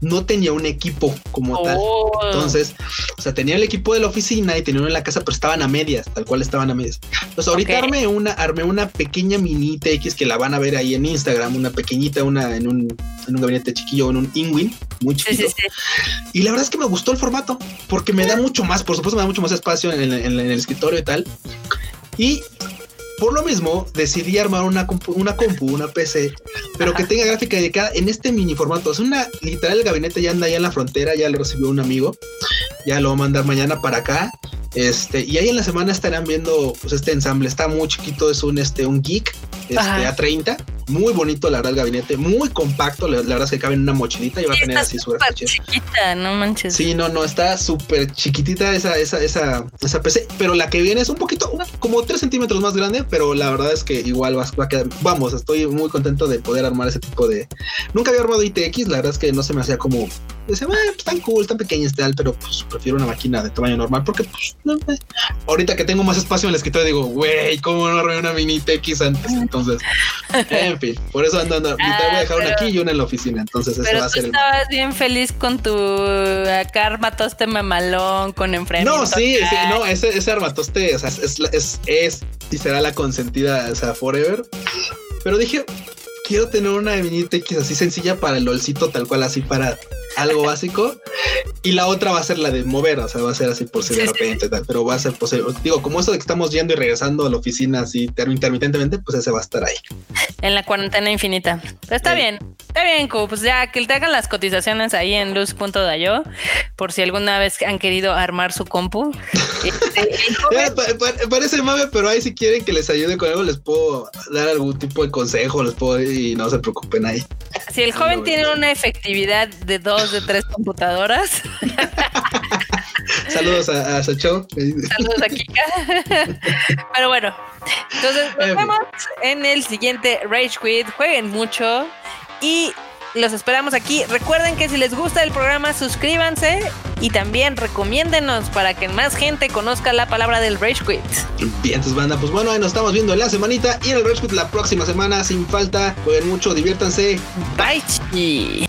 S2: no tenía un equipo como tal. Oh. Entonces, o sea, tenía el equipo de la oficina y tenía uno en la casa, pero estaban a medias, tal cual estaban a medias. Entonces, ahorita armé una, armé una pequeña mini TX que la van a ver ahí en Instagram, una pequeñita, una en un, en un gabinete chiquillo, en un Inwin, muy chiquito. Y la verdad es que me gustó el formato, porque me da mucho más, por supuesto, me da mucho más espacio en, en el escritorio y tal. Y por lo mismo, decidí armar una compu, una compu, una PC, pero que tenga gráfica dedicada en este mini formato. Es una literal, el gabinete ya anda allá en la frontera, ya lo recibió un amigo, ya lo va a mandar mañana para acá. Este, y ahí en la semana estarán viendo pues este ensamble. Está muy chiquito, es un este, un geek este, A30 muy bonito, la verdad, el gabinete, muy compacto. La, verdad es que cabe en una mochilita y va a tener así su
S1: chiquita, no manches.
S2: Sí, no, no, está súper chiquitita esa, esa, esa, esa PC, pero la que viene es un poquito, como 3 centímetros más grande, pero la verdad es que igual va, a quedar. Vamos, estoy muy contento de poder armar ese tipo de. Nunca había armado ITX, la verdad es que no se me hacía como. Decía, bueno, pues tan cool, tan pequeña este tal, pero pues prefiero una máquina de tamaño normal porque, pues, no, ahorita que tengo más espacio en el escritorio, digo, güey, ¿cómo no armé una mini ITX antes? Entonces, en fin, por eso ando, ando. te voy a dejar una aquí y una en la oficina. Entonces, eso va a ser.
S1: estabas bien feliz con tu acá armatoste mamalón con enfrentamiento.
S2: No, sí, sí, no, ese, ese armatoste o sea, es, es, es, y será la consentida, o sea, forever. Pero dije, quiero tener una mini X así sencilla para el LOLcito, tal cual, así para algo básico. Y la otra va a ser la de mover, o sea, va a ser así por si de repente, tal, pero va a ser posible. Digo, como eso de que estamos yendo y regresando a la oficina así intermitentemente, pues ese va a estar ahí.
S1: En la cuarentena infinita. está bien, está bien, Pues ya que te hagan las cotizaciones ahí en luz.dayo, por si alguna vez han querido armar su compu. [LAUGHS]
S2: Este, parece mame, pero ahí si quieren que les ayude con algo, les puedo dar algún tipo de consejo, les puedo y no se preocupen ahí.
S1: Si el joven tiene una efectividad de dos de tres computadoras. [LAUGHS]
S2: Saludos a, a Saludos
S1: a Kika. Pero bueno, entonces nos vemos en el siguiente Rage Quit. Jueguen mucho y los esperamos aquí. Recuerden que si les gusta el programa, suscríbanse y también recomiéndenos para que más gente conozca la palabra del Rage Quit.
S2: Bien, entonces banda, pues bueno, ahí nos estamos viendo en la semanita y en el Rage Quit la próxima semana sin falta. Jueguen mucho, diviértanse.
S1: Bye.